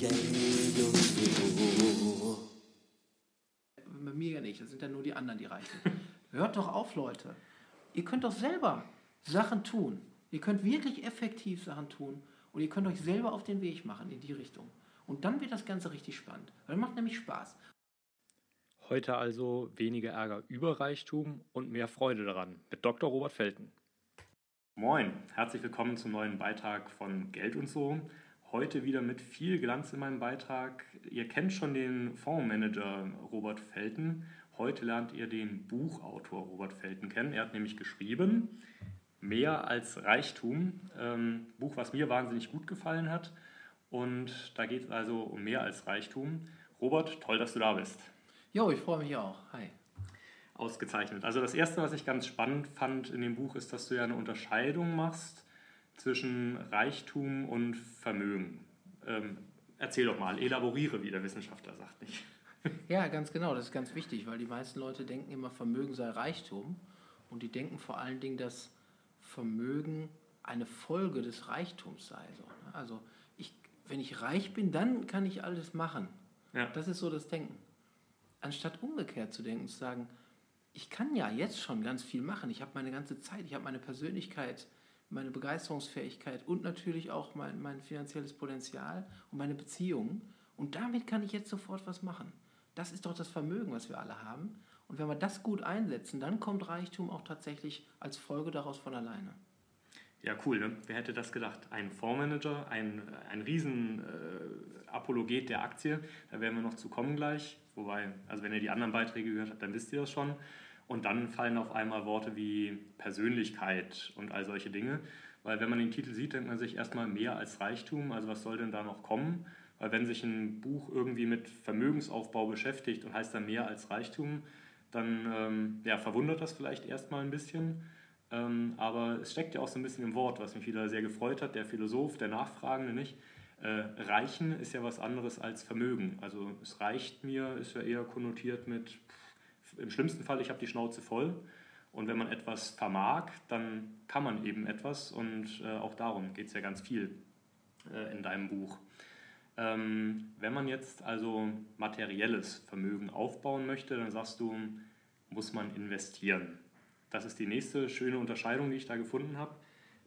Bei mir ja nicht, das sind ja nur die anderen, die reichen. Hört doch auf, Leute. Ihr könnt doch selber Sachen tun. Ihr könnt wirklich effektiv Sachen tun und ihr könnt euch selber auf den Weg machen in die Richtung. Und dann wird das Ganze richtig spannend. Weil das macht nämlich Spaß. Heute also weniger Ärger über Reichtum und mehr Freude daran mit Dr. Robert Felten. Moin, herzlich willkommen zum neuen Beitrag von Geld und so. Heute wieder mit viel Glanz in meinem Beitrag. Ihr kennt schon den Fondsmanager Robert Felten. Heute lernt ihr den Buchautor Robert Felten kennen. Er hat nämlich geschrieben Mehr als Reichtum. Ähm, Buch, was mir wahnsinnig gut gefallen hat. Und da geht es also um mehr als Reichtum. Robert, toll, dass du da bist. Jo, ich freue mich auch. Hi ausgezeichnet. Also das Erste, was ich ganz spannend fand in dem Buch, ist, dass du ja eine Unterscheidung machst zwischen Reichtum und Vermögen. Ähm, erzähl doch mal, elaboriere, wie der Wissenschaftler sagt nicht. Ja, ganz genau, das ist ganz wichtig, weil die meisten Leute denken immer, Vermögen sei Reichtum und die denken vor allen Dingen, dass Vermögen eine Folge des Reichtums sei. Ne? Also ich, wenn ich reich bin, dann kann ich alles machen. Ja. Das ist so das Denken. Anstatt umgekehrt zu denken, zu sagen, ich kann ja jetzt schon ganz viel machen. Ich habe meine ganze Zeit, ich habe meine Persönlichkeit, meine Begeisterungsfähigkeit und natürlich auch mein, mein finanzielles Potenzial und meine Beziehungen. Und damit kann ich jetzt sofort was machen. Das ist doch das Vermögen, was wir alle haben. Und wenn wir das gut einsetzen, dann kommt Reichtum auch tatsächlich als Folge daraus von alleine. Ja, cool. Ne? Wer hätte das gedacht? Ein Fondsmanager, ein, ein riesen äh, der Aktie. Da werden wir noch zu kommen gleich. Wobei, also wenn ihr die anderen Beiträge gehört habt, dann wisst ihr das schon. Und dann fallen auf einmal Worte wie Persönlichkeit und all solche Dinge. Weil wenn man den Titel sieht, denkt man sich erstmal mehr als Reichtum. Also was soll denn da noch kommen? Weil wenn sich ein Buch irgendwie mit Vermögensaufbau beschäftigt und heißt dann mehr als Reichtum, dann ähm, ja, verwundert das vielleicht erstmal ein bisschen. Ähm, aber es steckt ja auch so ein bisschen im Wort, was mich wieder sehr gefreut hat, der Philosoph, der Nachfragende nicht. Äh, reichen ist ja was anderes als Vermögen. Also es reicht mir, ist ja eher konnotiert mit im schlimmsten Fall, ich habe die Schnauze voll. Und wenn man etwas vermag, dann kann man eben etwas. Und äh, auch darum geht es ja ganz viel äh, in deinem Buch. Ähm, wenn man jetzt also materielles Vermögen aufbauen möchte, dann sagst du, muss man investieren. Das ist die nächste schöne Unterscheidung, die ich da gefunden habe,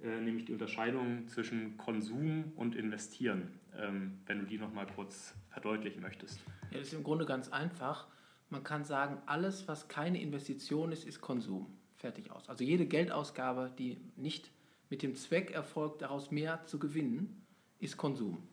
äh, nämlich die Unterscheidung zwischen Konsum und Investieren, ähm, wenn du die nochmal kurz verdeutlichen möchtest. Ja, das ist im Grunde ganz einfach. Man kann sagen, alles, was keine Investition ist, ist Konsum. Fertig aus. Also jede Geldausgabe, die nicht mit dem Zweck erfolgt, daraus mehr zu gewinnen, ist Konsum.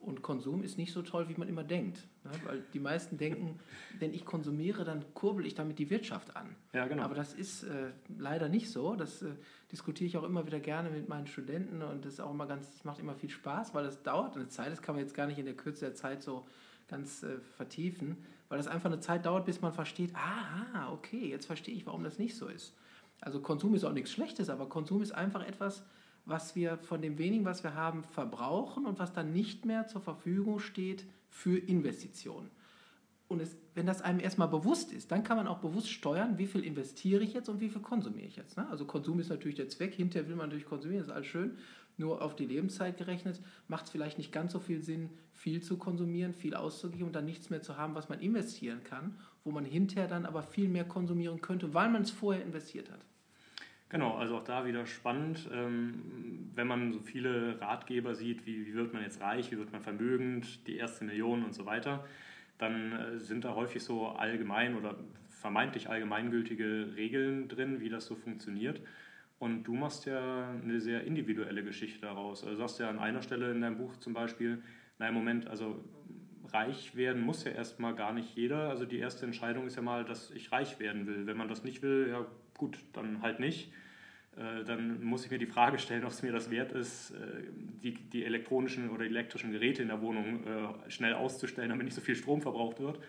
Und Konsum ist nicht so toll, wie man immer denkt. Ne? Weil die meisten denken, wenn ich konsumiere, dann kurbel ich damit die Wirtschaft an. Ja, genau. Aber das ist äh, leider nicht so. Das äh, diskutiere ich auch immer wieder gerne mit meinen Studenten und das ist auch immer ganz, das macht immer viel Spaß, weil das dauert eine Zeit. Das kann man jetzt gar nicht in der Kürze der Zeit so ganz äh, vertiefen weil das einfach eine Zeit dauert, bis man versteht, ah, okay, jetzt verstehe ich, warum das nicht so ist. Also Konsum ist auch nichts Schlechtes, aber Konsum ist einfach etwas, was wir von dem wenigen, was wir haben, verbrauchen und was dann nicht mehr zur Verfügung steht für Investitionen. Und es, wenn das einem erstmal bewusst ist, dann kann man auch bewusst steuern, wie viel investiere ich jetzt und wie viel konsumiere ich jetzt. Ne? Also Konsum ist natürlich der Zweck, hinterher will man natürlich konsumieren, ist alles schön nur auf die Lebenszeit gerechnet, macht es vielleicht nicht ganz so viel Sinn, viel zu konsumieren, viel auszugeben und dann nichts mehr zu haben, was man investieren kann, wo man hinterher dann aber viel mehr konsumieren könnte, weil man es vorher investiert hat. Genau, also auch da wieder spannend, ähm, wenn man so viele Ratgeber sieht, wie, wie wird man jetzt reich, wie wird man vermögend, die erste Million und so weiter, dann äh, sind da häufig so allgemein oder vermeintlich allgemeingültige Regeln drin, wie das so funktioniert. Und du machst ja eine sehr individuelle Geschichte daraus. Also du sagst ja an einer Stelle in deinem Buch zum Beispiel, nein, Moment, also reich werden muss ja erstmal gar nicht jeder. Also die erste Entscheidung ist ja mal, dass ich reich werden will. Wenn man das nicht will, ja gut, dann halt nicht. Äh, dann muss ich mir die Frage stellen, ob es mir das wert ist, äh, die, die elektronischen oder elektrischen Geräte in der Wohnung äh, schnell auszustellen, damit nicht so viel Strom verbraucht wird.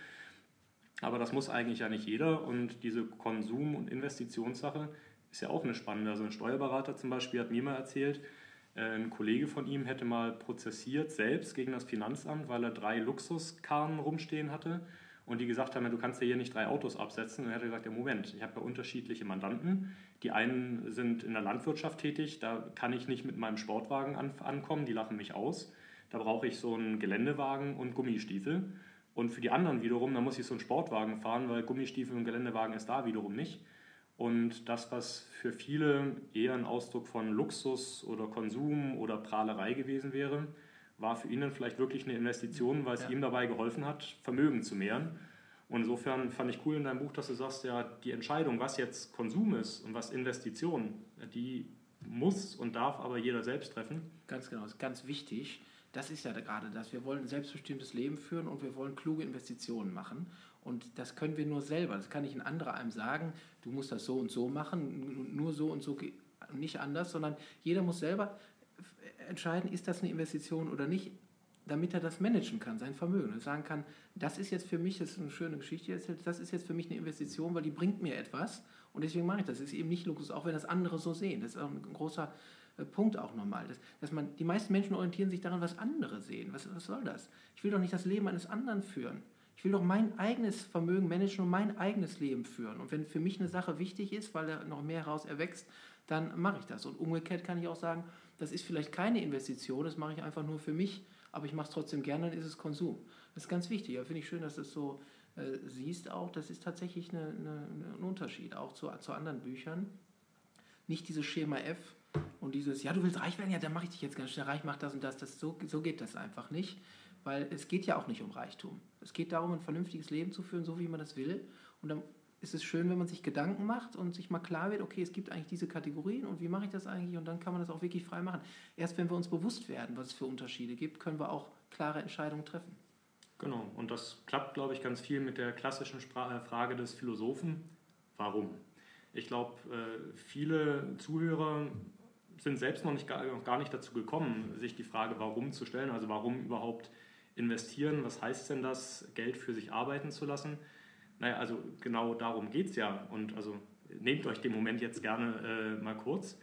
Aber das muss eigentlich ja nicht jeder. Und diese Konsum- und Investitionssache, ist ja auch eine spannende. Also ein Steuerberater zum Beispiel hat mir mal erzählt, äh, ein Kollege von ihm hätte mal prozessiert selbst gegen das Finanzamt, weil er drei Luxuskarren rumstehen hatte und die gesagt haben, du kannst ja hier nicht drei Autos absetzen. Und er hat gesagt, ja Moment, ich habe ja unterschiedliche Mandanten. Die einen sind in der Landwirtschaft tätig, da kann ich nicht mit meinem Sportwagen an, ankommen, die lachen mich aus. da brauche ich so einen Geländewagen und Gummistiefel. Und für die anderen wiederum, da muss ich so einen Sportwagen fahren, weil Gummistiefel und Geländewagen ist da wiederum nicht. Und das, was für viele eher ein Ausdruck von Luxus oder Konsum oder Prahlerei gewesen wäre, war für ihn dann vielleicht wirklich eine Investition, weil es Ja. ihm dabei geholfen hat, Vermögen zu mehren. Und insofern fand ich cool in deinem Buch, dass du sagst, ja, die Entscheidung, was jetzt Konsum ist und was Investition, die muss und darf aber jeder selbst treffen. Ganz genau, das ist ganz wichtig. Das ist ja gerade das. Wir wollen ein selbstbestimmtes Leben führen und wir wollen kluge Investitionen machen. Und das können wir nur selber. Das kann nicht ein anderer einem sagen, du musst das so und so machen, nur so und so, nicht anders, sondern jeder muss selber entscheiden, ist das eine Investition oder nicht, damit er das managen kann, sein Vermögen. Und sagen kann, das ist jetzt für mich, das ist eine schöne Geschichte das ist jetzt für mich eine Investition, weil die bringt mir etwas und deswegen mache ich das. Das ist eben nicht Luxus, auch wenn das andere so sehen. Das ist auch ein großer äh, Punkt auch nochmal. Dass, dass man, die meisten Menschen orientieren sich daran, was andere sehen. Was, was soll das? Ich will doch nicht das Leben eines anderen führen. Ich will doch mein eigenes Vermögen managen und mein eigenes Leben führen. Und wenn für mich eine Sache wichtig ist, weil da noch mehr heraus erwächst, dann mache ich das. Und umgekehrt kann ich auch sagen, das ist vielleicht keine Investition, das mache ich einfach nur für mich, aber ich mache es trotzdem gerne, dann ist es Konsum. Das ist ganz wichtig. Ja, Finde ich schön, dass du es so äh, siehst auch. Das ist tatsächlich eine, eine, ein Unterschied, auch zu, zu anderen Büchern. Nicht dieses Schema F und dieses, ja, du willst reich werden, ja, dann mache ich dich jetzt ganz schnell reich, mach das und das. das so, so geht das einfach nicht, weil es geht ja auch nicht um Reichtum. Es geht darum, ein vernünftiges Leben zu führen, so wie man das will. Und dann ist es schön, wenn man sich Gedanken macht und sich mal klar wird, okay, es gibt eigentlich diese Kategorien und wie mache ich das eigentlich? Und dann kann man das auch wirklich frei machen. Erst wenn wir uns bewusst werden, was es für Unterschiede gibt, können wir auch klare Entscheidungen treffen. Genau, und das klappt, glaube ich, ganz viel mit der klassischen äh, Frage des Philosophen, warum? Ich glaube, äh, viele Zuhörer sind selbst noch, nicht, noch gar nicht dazu gekommen, sich die Frage warum zu stellen, also warum überhaupt investieren, was heißt denn das, Geld für sich arbeiten zu lassen? Naja, also genau darum geht es ja und also nehmt euch den Moment jetzt gerne äh, mal kurz.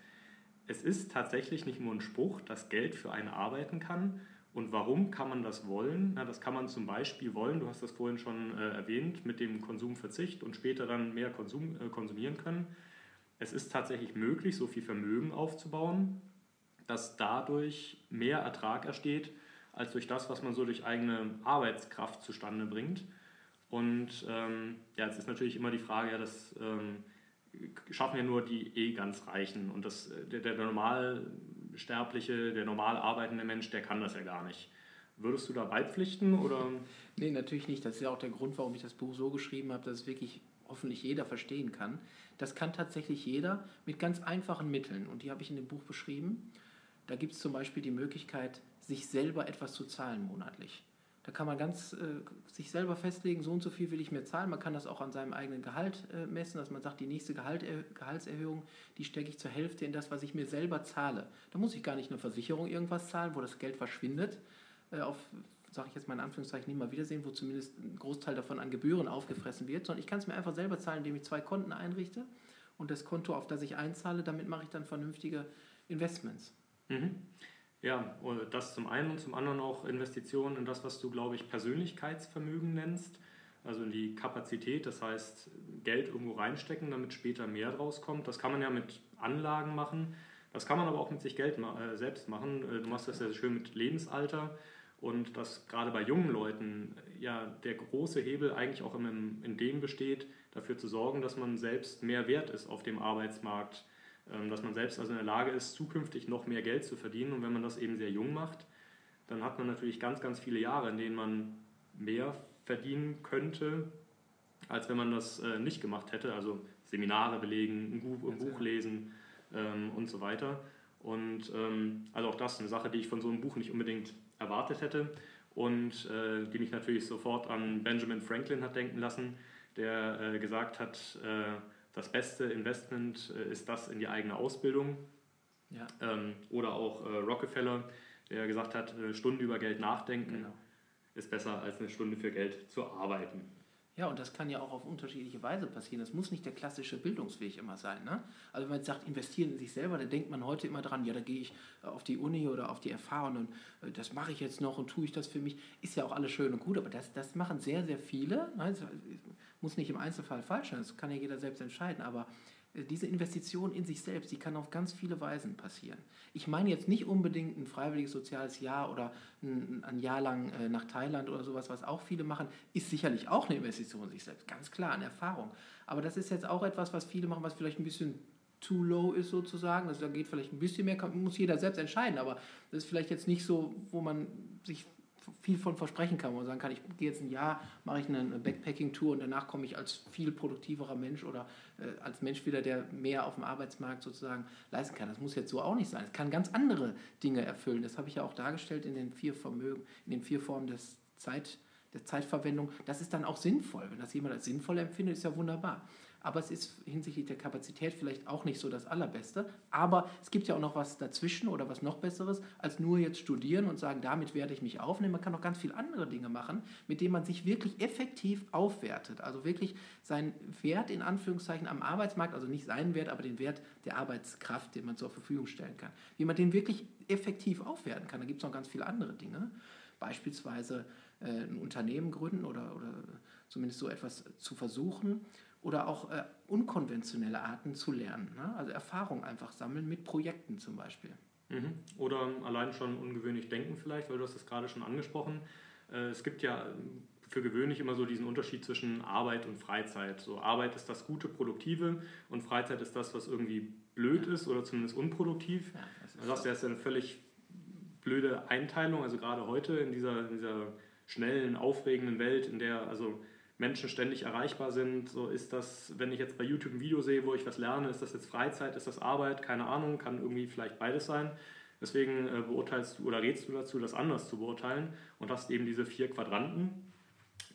Es ist tatsächlich nicht nur ein Spruch, dass Geld für einen arbeiten kann, und warum kann man das wollen? Na, das kann man zum Beispiel wollen, du hast das vorhin schon äh, erwähnt, mit dem Konsumverzicht und später dann mehr Konsum, äh, konsumieren können. Es ist tatsächlich möglich, so viel Vermögen aufzubauen, dass dadurch mehr Ertrag entsteht, als durch das, was man so durch eigene Arbeitskraft zustande bringt. Und ähm, ja, jetzt ist natürlich immer die Frage, ja, das ähm, schaffen ja nur die eh ganz Reichen. Und das, der, der Normalsterbliche, der normal arbeitende Mensch, der kann das ja gar nicht. Würdest du da beipflichten oder? Nee, natürlich nicht. Das ist ja auch der Grund, warum ich das Buch so geschrieben habe, dass es wirklich hoffentlich jeder verstehen kann. Das kann tatsächlich jeder mit ganz einfachen Mitteln. Und die habe ich in dem Buch beschrieben. Da gibt es zum Beispiel die Möglichkeit, sich selber etwas zu zahlen monatlich. Da kann man ganz äh, sich selber festlegen, so und so viel will ich mir zahlen. Man kann das auch an seinem eigenen Gehalt äh, messen, dass man sagt, die nächste Gehalt, äh, Gehaltserhöhung, die stecke ich zur Hälfte in das, was ich mir selber zahle. Da muss ich gar nicht eine Versicherung irgendwas zahlen, wo das Geld verschwindet, äh, auf, sage ich jetzt mal in Anführungszeichen, nie mal wiedersehen, wo zumindest ein Großteil davon an Gebühren aufgefressen wird, sondern ich kann es mir einfach selber zahlen, indem ich zwei Konten einrichte und das Konto, auf das ich einzahle, damit mache ich dann vernünftige Investments. Mhm. Ja, das zum einen und zum anderen auch Investitionen in das, was du, glaube ich, Persönlichkeitsvermögen nennst, also in die Kapazität, das heißt Geld irgendwo reinstecken, damit später mehr draus kommt. Das kann man ja mit Anlagen machen, das kann man aber auch mit sich Geld äh, selbst machen. Äh, Du machst das ja schön mit Lebensalter und dass gerade bei jungen Leuten ja der große Hebel eigentlich auch in, in dem besteht, dafür zu sorgen, dass man selbst mehr wert ist auf dem Arbeitsmarkt dass man selbst also in der Lage ist, zukünftig noch mehr Geld zu verdienen. Und wenn man das eben sehr jung macht, dann hat man natürlich ganz, ganz viele Jahre, in denen man mehr verdienen könnte, als wenn man das äh, nicht gemacht hätte. Also Seminare belegen, ein Buch, ein Buch lesen ähm, und so weiter. Und ähm, also auch das ist eine Sache, die ich von so einem Buch nicht unbedingt erwartet hätte und äh, die mich natürlich sofort an Benjamin Franklin hat denken lassen, der äh, gesagt hat, äh, das beste Investment äh, ist das in die eigene Ausbildung. Ja. Ähm, oder auch äh, Rockefeller, der gesagt hat, eine Stunde über Geld nachdenken Genau. ist besser als eine Stunde für Geld zu arbeiten. Ja, und das kann ja auch auf unterschiedliche Weise passieren. Das muss nicht der klassische Bildungsweg immer sein. Ne? Also wenn man jetzt sagt, investieren in sich selber, dann denkt man heute immer dran, ja, da gehe ich äh, auf die Uni oder auf die FH und äh, das mache ich jetzt noch und tue ich das für mich. Ist ja auch alles schön und gut, aber das, das machen sehr, sehr viele. Ne? Muss nicht im Einzelfall falsch sein, das kann ja jeder selbst entscheiden, aber Äh, Diese Investition in sich selbst, die kann auf ganz viele Weisen passieren. Ich meine jetzt nicht unbedingt ein freiwilliges soziales Jahr oder ein, ein Jahr lang äh, nach Thailand oder sowas, was auch viele machen, ist sicherlich auch eine Investition in sich selbst, ganz klar, eine Erfahrung. Aber das ist jetzt auch etwas, was viele machen, was vielleicht ein bisschen too low ist sozusagen. Also da geht vielleicht ein bisschen mehr, muss jeder selbst entscheiden, aber das ist vielleicht jetzt nicht so, wo man sich viel von versprechen kann, wo man sagen kann, ich gehe jetzt ein Jahr, mache ich eine Backpacking-Tour und danach komme ich als viel produktiverer Mensch oder äh, als Mensch wieder, der mehr auf dem Arbeitsmarkt sozusagen leisten kann. Das muss jetzt so auch nicht sein. Es kann ganz andere Dinge erfüllen. Das habe ich ja auch dargestellt in den vier Vermögen, in den vier Formen des Zeit, der Zeitverwendung. Das ist dann auch sinnvoll. Wenn das jemand als sinnvoll empfindet, ist ja wunderbar aber es ist hinsichtlich der Kapazität vielleicht auch nicht so das Allerbeste. Aber es gibt ja auch noch was dazwischen oder was noch Besseres, als nur jetzt studieren und sagen, damit werde ich mich aufnehmen. Man kann auch ganz viele andere Dinge machen, mit denen man sich wirklich effektiv aufwertet. Also wirklich seinen Wert in Anführungszeichen am Arbeitsmarkt, also nicht seinen Wert, aber den Wert der Arbeitskraft, den man zur Verfügung stellen kann. Wie man den wirklich effektiv aufwerten kann. Da gibt es noch ganz viele andere Dinge. Beispielsweise äh, ein Unternehmen gründen oder, oder zumindest so etwas zu versuchen oder auch äh, unkonventionelle Arten zu lernen. Ne? Also Erfahrung einfach sammeln mit Projekten zum Beispiel. Mhm. Oder allein schon ungewöhnlich denken vielleicht, weil du hast es gerade schon angesprochen. Äh, es gibt ja für gewöhnlich immer so diesen Unterschied zwischen Arbeit und Freizeit. So Arbeit ist das Gute, Produktive und Freizeit ist das, was irgendwie blöd ist oder zumindest unproduktiv. Ja, das ist, das ist eine völlig blöde Einteilung, also gerade heute in dieser, in dieser schnellen, aufregenden Welt, in der also Menschen ständig erreichbar sind. So ist das, wenn ich jetzt bei YouTube ein Video sehe, wo ich was lerne, ist das jetzt Freizeit, ist das Arbeit? Keine Ahnung, kann irgendwie vielleicht beides sein. Deswegen äh, beurteilst du oder rätst du dazu, das anders zu beurteilen und hast eben diese vier Quadranten,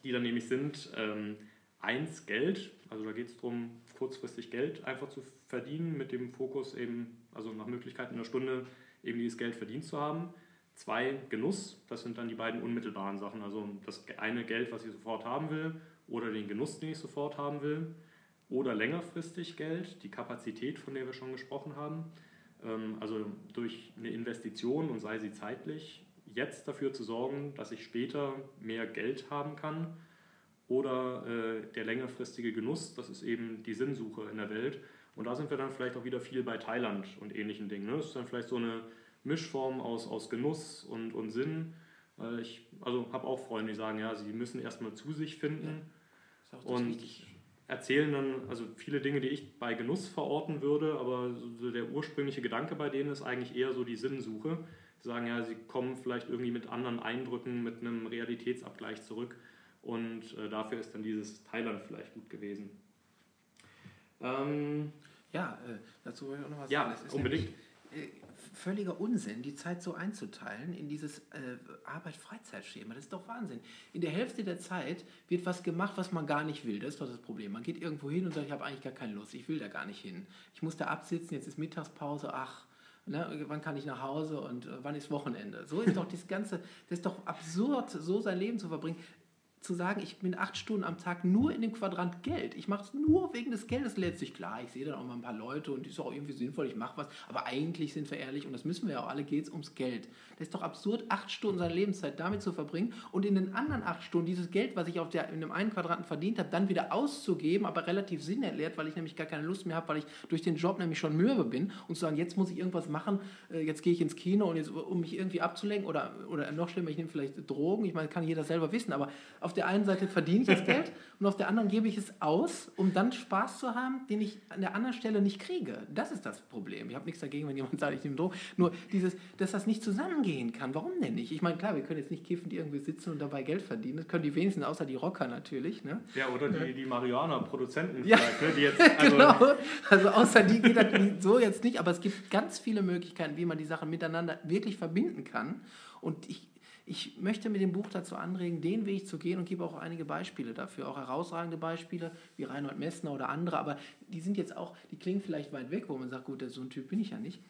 die dann nämlich sind, ähm, eins Geld, also da geht es darum, kurzfristig Geld einfach zu verdienen, mit dem Fokus eben, also nach Möglichkeit in der Stunde eben dieses Geld verdient zu haben. Zwei, Genuss, das sind dann die beiden unmittelbaren Sachen. Also das eine Geld, was ich sofort haben will, oder den Genuss, den ich sofort haben will. Oder längerfristig Geld, die Kapazität, von der wir schon gesprochen haben. Ähm, also durch eine Investition und sei sie zeitlich, jetzt dafür zu sorgen, dass ich später mehr Geld haben kann. Oder äh, der längerfristige Genuss, das ist eben die Sinnsuche in der Welt. Und da sind wir dann vielleicht auch wieder viel bei Thailand und ähnlichen Dingen. Ne? Das ist dann vielleicht so eine Mischform aus, aus Genuss und, und Sinn. Weil ich also habe auch Freunde, die sagen, ja, sie müssen erstmal zu sich finden ja, und wichtig. erzählen dann also viele Dinge, die ich bei Genuss verorten würde, aber so der ursprüngliche Gedanke bei denen ist eigentlich eher so die Sinnsuche. Sie sagen ja, sie kommen vielleicht irgendwie mit anderen Eindrücken, mit einem Realitätsabgleich zurück und äh, dafür ist dann dieses Thailand vielleicht gut gewesen. Ähm, ja, äh, dazu wollte ich auch noch was ja, sagen. Ja, unbedingt. Nämlich, äh, völliger Unsinn, die Zeit so einzuteilen in dieses äh, Arbeit-Freizeit-Schema. Das ist doch Wahnsinn. In der Hälfte der Zeit wird was gemacht, was man gar nicht will. Das ist doch das Problem. Man geht irgendwo hin und sagt, ich habe eigentlich gar keine Lust, ich will da gar nicht hin. Ich muss da absitzen, jetzt ist Mittagspause, ach, Ne, wann kann ich nach Hause und äh, wann ist Wochenende? So ist doch das Ganze, das ist doch absurd, so sein Leben zu verbringen zu sagen, ich bin acht Stunden am Tag nur in dem Quadrant Geld. Ich mache es nur wegen des Geldes letztlich. Klar, ich sehe dann auch mal ein paar Leute und die ist auch irgendwie sinnvoll, ich mache was. Aber eigentlich sind wir ehrlich, und das müssen wir ja auch alle, geht es ums Geld. Das ist doch absurd, acht Stunden seiner Lebenszeit damit zu verbringen und in den anderen acht Stunden dieses Geld, was ich auf der, in dem einen Quadranten verdient habe, dann wieder auszugeben, aber relativ sinnentleert, weil ich nämlich gar keine Lust mehr habe, weil ich durch den Job nämlich schon mürbe bin und zu sagen, jetzt muss ich irgendwas machen, äh, jetzt gehe ich ins Kino und jetzt, um mich irgendwie abzulenken oder, oder noch schlimmer, ich nehme vielleicht Drogen. Ich meine, kann jeder selber wissen, aber auf der einen Seite verdiene ich das Geld und auf der anderen gebe ich es aus, um dann Spaß zu haben, den ich an der anderen Stelle nicht kriege. Das ist das Problem. Ich habe nichts dagegen, wenn jemand sagt, ich nehme Drogen. Nur dieses, dass das nicht zusammengehen kann. Warum denn nicht? Ich meine, klar, wir können jetzt nicht kiffen, die irgendwie sitzen und dabei Geld verdienen. Das können die wenigsten, außer die Rocker natürlich. Ne? Ja, oder die, die Marihuana-Produzenten ja, vielleicht, ne? die jetzt, also genau. Also außer die geht das so jetzt nicht, aber es gibt ganz viele Möglichkeiten, wie man die Sachen miteinander wirklich verbinden kann. Und ich ich möchte mit dem Buch dazu anregen, den Weg zu gehen und gebe auch einige Beispiele dafür, auch herausragende Beispiele wie Reinhold Messner oder andere, aber die sind jetzt auch, die klingen vielleicht weit weg, wo man sagt, gut, so ein Typ bin ich ja nicht.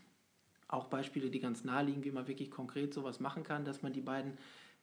Auch Beispiele, die ganz nahe liegen, wie man wirklich konkret sowas machen kann, dass man die beiden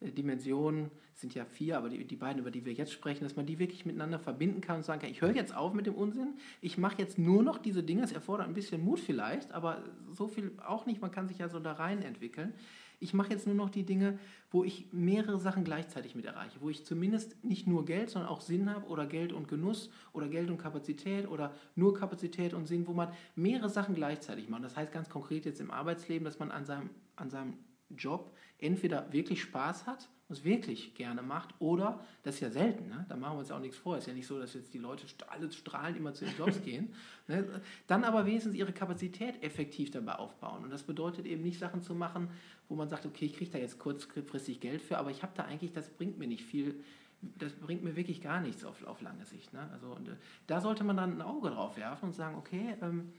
äh, Dimensionen, sind ja vier, aber die, die beiden, über die wir jetzt sprechen, dass man die wirklich miteinander verbinden kann und sagen kann, ich höre jetzt auf mit dem Unsinn, ich mache jetzt nur noch diese Dinge, es erfordert ein bisschen Mut vielleicht, aber so viel auch nicht, man kann sich ja so da rein entwickeln. Ich mache jetzt nur noch die Dinge, wo ich mehrere Sachen gleichzeitig mit erreiche, wo ich zumindest nicht nur Geld, sondern auch Sinn habe oder Geld und Genuss oder Geld und Kapazität oder nur Kapazität und Sinn, wo man mehrere Sachen gleichzeitig macht. Das heißt ganz konkret jetzt im Arbeitsleben, dass man an seinem, an seinem Job entweder wirklich Spaß hat und es wirklich gerne macht oder, das ist ja selten, ne? da machen wir uns ja auch nichts vor, es ist ja nicht so, dass jetzt die Leute alle strahlend immer zu den Jobs gehen, ne? dann aber wenigstens ihre Kapazität effektiv dabei aufbauen und das bedeutet eben nicht Sachen zu machen, wo man sagt, okay, ich kriege da jetzt kurzfristig Geld für, aber ich habe da eigentlich, das bringt mir nicht viel, das bringt mir wirklich gar nichts auf, auf lange Sicht. Ne? Also, und, äh, da sollte man dann ein Auge drauf werfen und sagen, okay, ähm,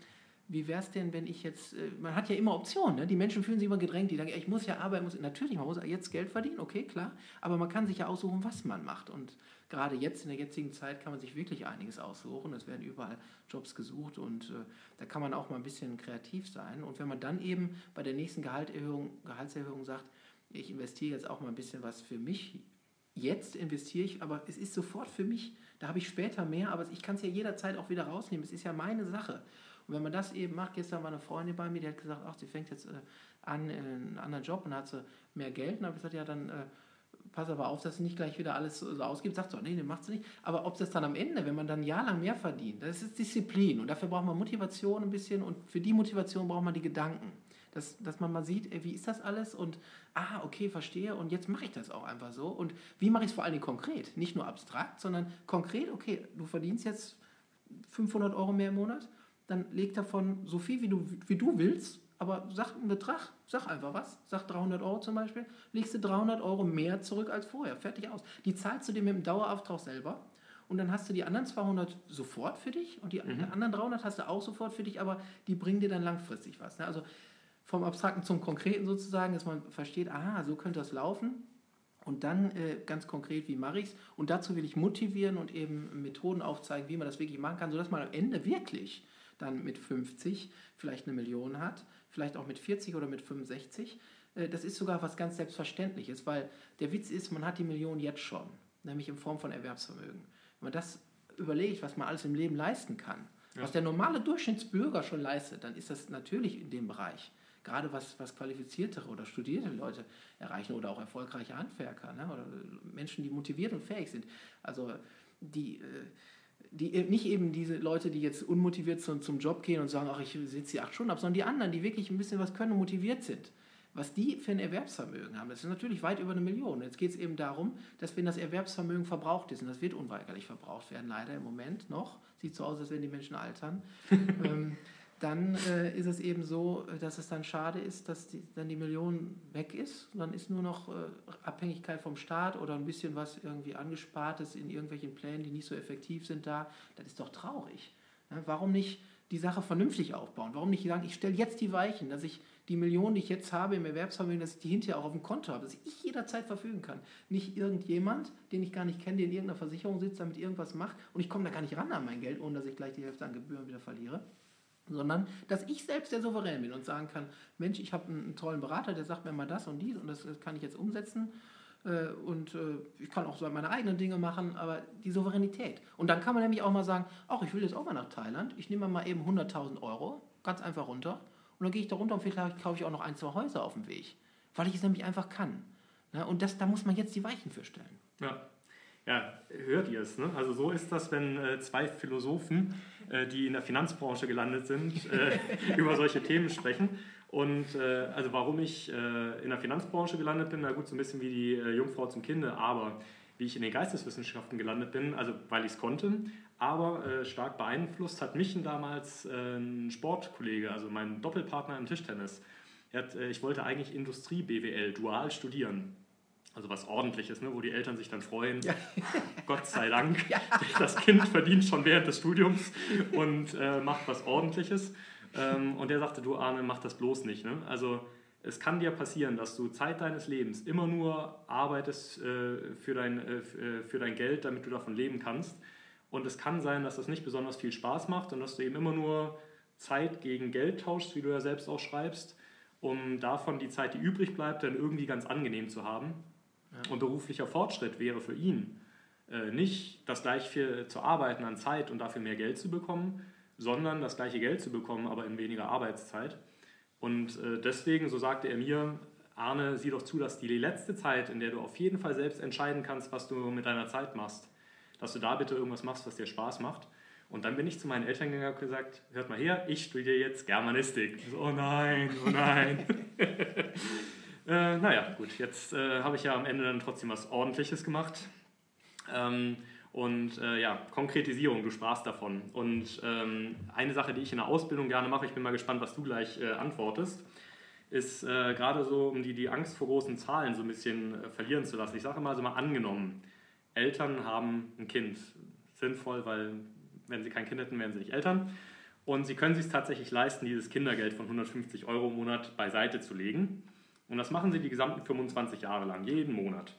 wie wäre es denn, wenn ich jetzt, äh, man hat ja immer Optionen, ne? die Menschen fühlen sich immer gedrängt, die sagen, ich muss ja arbeiten, muss, natürlich, man muss jetzt Geld verdienen, okay, klar, aber man kann sich ja aussuchen, was man macht. Und gerade jetzt, in der jetzigen Zeit, kann man sich wirklich einiges aussuchen, es werden überall Jobs gesucht und äh, da kann man auch mal ein bisschen kreativ sein. Und wenn man dann eben bei der nächsten Gehaltserhöhung, Gehaltserhöhung sagt, ich investiere jetzt auch mal ein bisschen was für mich, jetzt investiere ich, aber es ist sofort für mich, da habe ich später mehr, aber ich kann es ja jederzeit auch wieder rausnehmen, es ist ja meine Sache. Und wenn man das eben macht, gestern war eine Freundin bei mir, die hat gesagt, ach, sie fängt jetzt äh, an in einen anderen Job und hat sie mehr Geld. Und habe ich gesagt, ja, dann äh, pass aber auf, dass sie nicht gleich wieder alles so ausgibt. Sagt so, nee, nee, macht sie nicht. Aber ob das dann am Ende, wenn man dann ein Jahr lang mehr verdient, das ist Disziplin. Und dafür braucht man Motivation ein bisschen und für die Motivation braucht man die Gedanken. Dass, dass man mal sieht, ey, wie ist das alles und ah, okay, verstehe und jetzt mache ich das auch einfach so. Und wie mache ich es vor allen Dingen konkret? Nicht nur abstrakt, sondern konkret, okay, du verdienst jetzt 500 Euro mehr im Monat, dann leg davon so viel, wie du, wie du willst, aber sag einen Betrag, sag einfach was, sag 300 Euro zum Beispiel, legst du 300 Euro mehr zurück als vorher, fertig aus. Die zahlst du dir mit dem Dauerauftrag selber und dann hast du die anderen 200 sofort für dich und die mhm. anderen 300 hast du auch sofort für dich, aber die bringen dir dann langfristig was. Ne? Also vom Abstrakten zum Konkreten sozusagen, dass man versteht, aha, so könnte das laufen. Und dann äh, ganz konkret, wie mache ich es? Und dazu will ich motivieren und eben Methoden aufzeigen, wie man das wirklich machen kann, sodass man am Ende wirklich dann mit 50 vielleicht eine Million hat, vielleicht auch mit 40 oder mit 65. Äh, das ist sogar was ganz Selbstverständliches, weil der Witz ist, man hat die Million jetzt schon, nämlich in Form von Erwerbsvermögen. Wenn man das überlegt, was man alles im Leben leisten kann, ja. was der normale Durchschnittsbürger schon leistet, dann ist das natürlich in dem Bereich. Gerade was, was qualifiziertere oder studierte Leute erreichen oder auch erfolgreiche Handwerker ne? oder Menschen, die motiviert und fähig sind. Also die, äh, die, äh, nicht eben diese Leute, die jetzt unmotiviert zum, zum Job gehen und sagen, ach, ich sitze hier acht Stunden ab, sondern die anderen, die wirklich ein bisschen was können und motiviert sind. Was die für ein Erwerbsvermögen haben, das ist natürlich weit über eine Million. Jetzt geht es eben darum, dass wenn das Erwerbsvermögen verbraucht ist, und das wird unweigerlich verbraucht werden, leider im Moment noch, sieht so aus, als wenn die Menschen altern, ähm, dann äh, ist es eben so, äh, dass es dann schade ist, dass die, dann die Million weg ist. Dann ist nur noch äh, Abhängigkeit vom Staat oder ein bisschen was irgendwie angespart ist in irgendwelchen Plänen, die nicht so effektiv sind da. Das ist doch traurig. Ja, warum nicht die Sache vernünftig aufbauen? Warum nicht sagen, ich stelle jetzt die Weichen, dass ich die Millionen, die ich jetzt habe im Erwerbsvermögen, dass ich die hinterher auch auf dem Konto habe, dass ich jederzeit verfügen kann. Nicht irgendjemand, den ich gar nicht kenne, der in irgendeiner Versicherung sitzt, damit irgendwas macht und ich komme da gar nicht ran an mein Geld, ohne dass ich gleich die Hälfte an Gebühren wieder verliere sondern dass ich selbst der Souverän bin und sagen kann, Mensch, ich habe einen, tollen Berater, der sagt mir mal das und dies und das kann ich jetzt umsetzen äh, und äh, ich kann auch so meine eigenen Dinge machen, aber die Souveränität. Und dann kann man nämlich auch mal sagen, ach, ich will jetzt auch mal nach Thailand, ich nehme mal eben 100.000 Euro, ganz einfach runter und dann gehe ich da runter und vielleicht kaufe ich auch noch ein, zwei Häuser auf dem Weg, weil ich es nämlich einfach kann. Ne? Und das, da muss man jetzt die Weichen für stellen. Ja. Ja, hört ihr es. Ne? Also so ist das, wenn äh, zwei Philosophen, äh, die in der Finanzbranche gelandet sind, äh, über solche Themen sprechen. Und äh, also warum ich äh, in der Finanzbranche gelandet bin, na gut, so ein bisschen wie die äh, Jungfrau zum Kinde, aber wie ich in den Geisteswissenschaften gelandet bin, also weil ich es konnte, aber stark beeinflusst hat mich damals ein Sportkollege, also mein Doppelpartner im Tischtennis. Hat, ich wollte eigentlich Industrie BWL dual studieren. Also was ordentliches, ne? wo die Eltern sich dann freuen. Ja. Gott sei Dank, ja. das Kind verdient schon während des Studiums und äh, macht was ordentliches. Ähm, und der sagte, du Arne, mach das bloß nicht. Ne? Also es kann dir passieren, dass du Zeit deines Lebens immer nur arbeitest äh, für, dein, äh, äh, für dein Geld, damit du davon leben kannst. Und es kann sein, dass das nicht besonders viel Spaß macht und dass du eben immer nur Zeit gegen Geld tauschst, wie du ja selbst auch schreibst, um davon die Zeit, die übrig bleibt, dann irgendwie ganz angenehm zu haben. Und beruflicher Fortschritt wäre für ihn äh, nicht das gleich viel zu arbeiten an Zeit und dafür mehr Geld zu bekommen, sondern das gleiche Geld zu bekommen, aber in weniger Arbeitszeit. Und äh, deswegen, so sagte er mir, Arne, sieh doch zu, dass die letzte Zeit, in der du auf jeden Fall selbst entscheiden kannst, was du mit deiner Zeit machst, dass du da bitte irgendwas machst, was dir Spaß macht. Und dann bin ich zu meinen Eltern gegangen und gesagt, hört mal her, ich studiere jetzt Germanistik. So, oh nein, oh nein. äh, naja, gut, jetzt äh, habe ich ja am Ende dann trotzdem was Ordentliches gemacht. Ähm, und äh, ja, Konkretisierung, du sprachst davon. Und ähm, eine Sache, die ich in der Ausbildung gerne mache, ich bin mal gespannt, was du gleich äh, antwortest, ist äh, gerade so, um die, die Angst vor großen Zahlen so ein bisschen äh, verlieren zu lassen. Ich sage immer so mal angenommen, Eltern haben ein Kind. Sinnvoll, weil wenn sie kein Kind hätten, wären sie nicht Eltern. Und sie können sich tatsächlich leisten, dieses Kindergeld von 150 Euro im Monat beiseite zu legen. Und das machen sie die gesamten 25 Jahre lang, jeden Monat.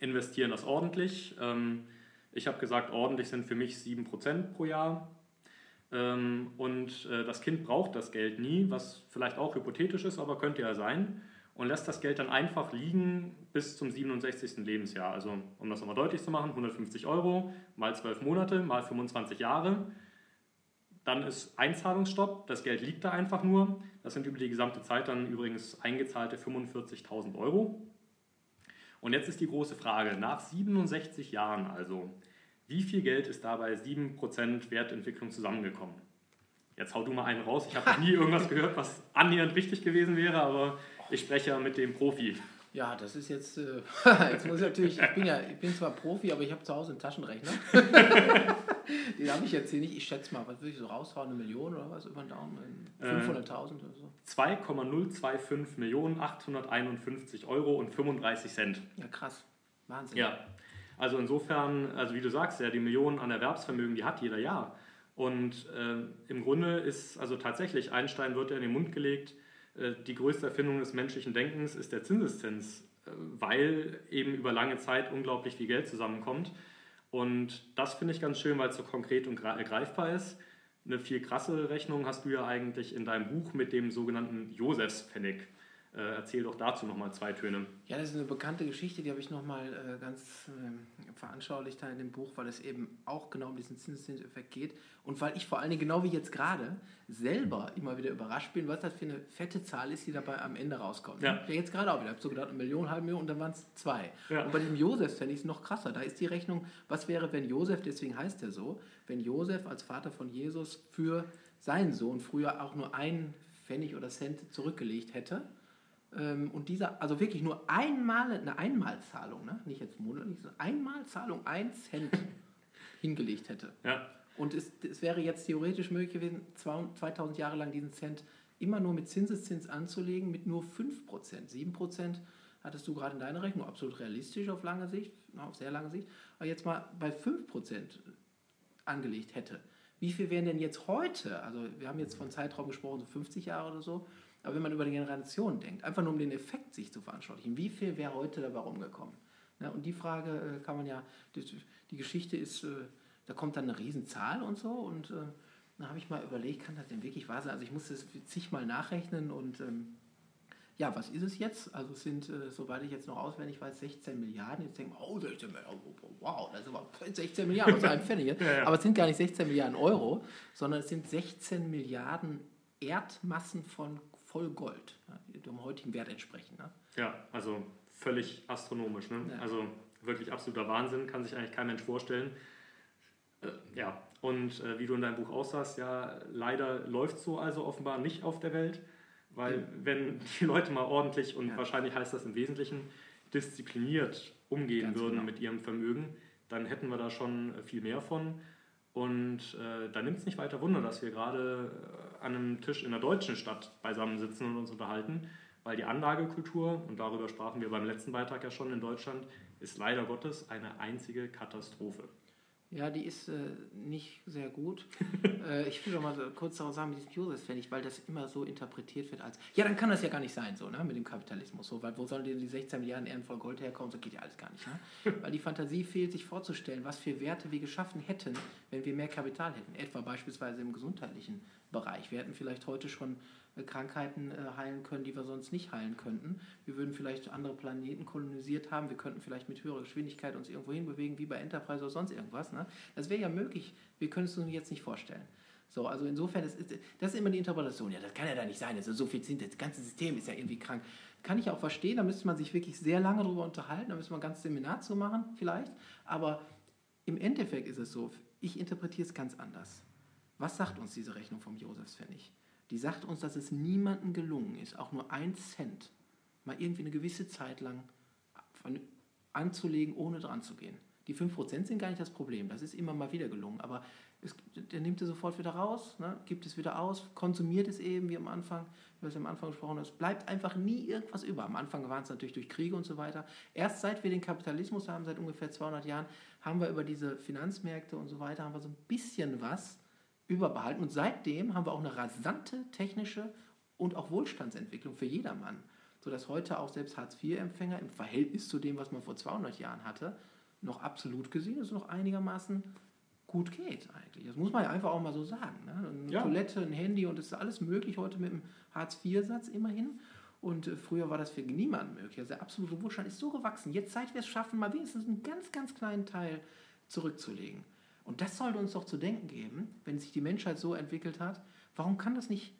Investieren das ordentlich. Ähm, ich habe gesagt, ordentlich sind für mich 7% pro Jahr. Ähm, und äh, das Kind braucht das Geld nie, was vielleicht auch hypothetisch ist, aber könnte ja sein. Und lässt das Geld dann einfach liegen bis zum 67. Lebensjahr. Also, um das nochmal deutlich zu machen, 150 Euro mal 12 Monate mal 25 Jahre. Dann ist Einzahlungsstopp, das Geld liegt da einfach nur. Das sind über die gesamte Zeit dann übrigens eingezahlte 45.000 Euro. Und jetzt ist die große Frage, nach 67 Jahren also, wie viel Geld ist dabei 7% Wertentwicklung zusammengekommen? Jetzt hau du mal einen raus. Ich habe noch nie irgendwas gehört, was annähernd richtig gewesen wäre, aber ich spreche ja mit dem Profi. Ja, das ist jetzt, äh, jetzt muss ich natürlich, ich bin ja, ich bin zwar Profi, aber ich habe zu Hause einen Taschenrechner. Den habe ich jetzt hier nicht. Ich schätze mal, was würde ich so raushauen, eine Million oder was über den Daumen? 500.000 oder so? 2,025 Millionen 851 Euro und 35 Cent. Ja, krass. Wahnsinn. Ja, also insofern, also wie du sagst, ja, die Millionen an Erwerbsvermögen, die hat jeder Jahr. Und äh, im Grunde ist also tatsächlich, Einstein wird ja in den Mund gelegt, äh, die größte Erfindung des menschlichen Denkens ist der Zinseszins, äh, weil eben über lange Zeit unglaublich viel Geld zusammenkommt. Und das finde ich ganz schön, weil es so konkret und greifbar ist. Eine viel krassere Rechnung hast du ja eigentlich in deinem Buch mit dem sogenannten Josefspfennig. Äh, erzähl doch dazu nochmal zwei Töne. Ja, das ist eine bekannte Geschichte, die habe ich nochmal äh, ganz äh, veranschaulicht in dem Buch, weil es eben auch genau um diesen Zinseszinseffekt geht und weil ich vor allen Dingen, genau wie jetzt gerade, selber immer wieder überrascht bin, was das für eine fette Zahl ist, die dabei am Ende rauskommt. Ja. ja jetzt gerade auch wieder, ich habe so gedacht, eine Million, halbe Million und dann waren es zwei. Ja. Und bei dem Josef fände ich es noch krasser. Da ist die Rechnung, was wäre, wenn Josef, deswegen heißt er so, wenn Josef als Vater von Jesus für seinen Sohn früher auch nur einen Pfennig oder Cent zurückgelegt hätte und dieser, also wirklich nur einmal, eine Einmalzahlung, ne? nicht jetzt monatlich, sondern Einmalzahlung, ein Cent hingelegt hätte. Ja. Und es, es wäre jetzt theoretisch möglich gewesen, 2000 Jahre lang diesen Cent immer nur mit Zinseszins anzulegen, mit nur 5%. 7% hattest du gerade in deiner Rechnung, absolut realistisch auf lange Sicht, auf sehr lange Sicht, aber jetzt mal bei 5% angelegt hätte. Wie viel wären denn jetzt heute, also wir haben jetzt von Zeitraum gesprochen, so 50 Jahre oder so, aber wenn man über die Generation denkt, einfach nur um den Effekt sich zu veranschaulichen, wie viel wäre heute dabei rumgekommen? Ja, und die Frage äh, kann man ja, die, die Geschichte ist, äh, da kommt dann eine Riesenzahl und so und äh, dann habe ich mal überlegt, kann das denn wirklich wahr sein? Also ich musste es zigmal nachrechnen und ähm, ja, was ist es jetzt? Also es sind, äh, soweit ich jetzt noch auswendig weiß, 16 Milliarden. Jetzt denken wir, oh, 16 Milliarden, wow, das ist aber 16 Milliarden aus einem Pfennig. Ja, ja. Aber es sind gar nicht 16 Milliarden Euro, sondern es sind 16 Milliarden Erdmassen von Vollgold, ja, die dem heutigen Wert entsprechen. Ne? Ja, also völlig astronomisch. Ne? Ja. Also wirklich absoluter Wahnsinn, kann sich eigentlich kein Mensch vorstellen. Äh, ja, und äh, wie du in deinem Buch aussahst, ja, leider läuft so also offenbar nicht auf der Welt, weil wenn die Leute mal ordentlich und Ja. wahrscheinlich heißt das im Wesentlichen diszipliniert umgehen Ganz würden genau. mit ihrem Vermögen, dann hätten wir da schon viel mehr von. Und äh, da nimmt es nicht weiter Wunder, dass wir gerade äh, an einem Tisch in einer deutschen Stadt beisammensitzen und uns unterhalten, weil die Anlagekultur, und darüber sprachen wir beim letzten Beitrag ja schon in Deutschland, ist leider Gottes eine einzige Katastrophe. Ja, die ist äh, nicht sehr gut. äh, ich will doch mal so kurz darauf sagen, mit diesem Josefspfennig, weil das immer so interpretiert wird als, ja, dann kann das ja gar nicht sein, so, ne, mit dem Kapitalismus, so, weil wo sollen denn die 16 Milliarden Ehren voll Gold herkommen, so geht ja alles gar nicht, ne? weil die Fantasie fehlt, sich vorzustellen, was für Werte wir geschaffen hätten, wenn wir mehr Kapital hätten, etwa beispielsweise im gesundheitlichen Bereich. Wir hätten vielleicht heute schon äh, Krankheiten äh, heilen können, die wir sonst nicht heilen könnten. Wir würden vielleicht andere Planeten kolonisiert haben. Wir könnten vielleicht mit höherer Geschwindigkeit uns irgendwo hinbewegen, wie bei Enterprise oder sonst irgendwas. Ne? Das wäre ja möglich. Wir können es uns jetzt nicht vorstellen. So, also insofern, ist, das ist immer die Interpretation. Ja, das kann ja da nicht sein. Das ist so viel das ganze System ist ja irgendwie krank. Kann ich auch verstehen, da müsste man sich wirklich sehr lange darüber unterhalten, da müsste man ein ganzes Seminar zu machen, vielleicht. Aber im Endeffekt ist es so, ich interpretiere es ganz anders. Was sagt uns diese Rechnung vom Josefspfennig? Die sagt uns, dass es niemandem gelungen ist, auch nur ein Cent mal irgendwie eine gewisse Zeit lang anzulegen, ohne dran zu gehen. Die 5% sind gar nicht das Problem, das ist immer mal wieder gelungen, aber es, der nimmt es sofort wieder raus, ne, gibt es wieder aus, konsumiert es eben, wie am Anfang, wie wir es am Anfang gesprochen haben. Es bleibt einfach nie irgendwas über. Am Anfang waren es natürlich durch Kriege und so weiter. Erst seit wir den Kapitalismus haben, seit ungefähr 200 Jahren, haben wir über diese Finanzmärkte und so weiter, haben wir so ein bisschen was überbehalten. Und seitdem haben wir auch eine rasante technische und auch Wohlstandsentwicklung für jedermann. Sodass heute auch selbst Hartz-IV-Empfänger im Verhältnis zu dem, was man vor 200 Jahren hatte, noch absolut gesehen ist, noch einigermaßen gut geht eigentlich. Das muss man ja einfach auch mal so sagen. Ne? Eine ja. Toilette, ein Handy und das ist alles möglich heute mit dem Hartz-IV-Satz immerhin. Und äh, früher war das für niemanden möglich. Also der absolute Wohlstand ist so gewachsen. Jetzt, seit wir es schaffen, mal wenigstens einen ganz, ganz kleinen Teil zurückzulegen. Und das sollte uns doch zu denken geben, wenn sich die Menschheit so entwickelt hat. Warum kann das nicht,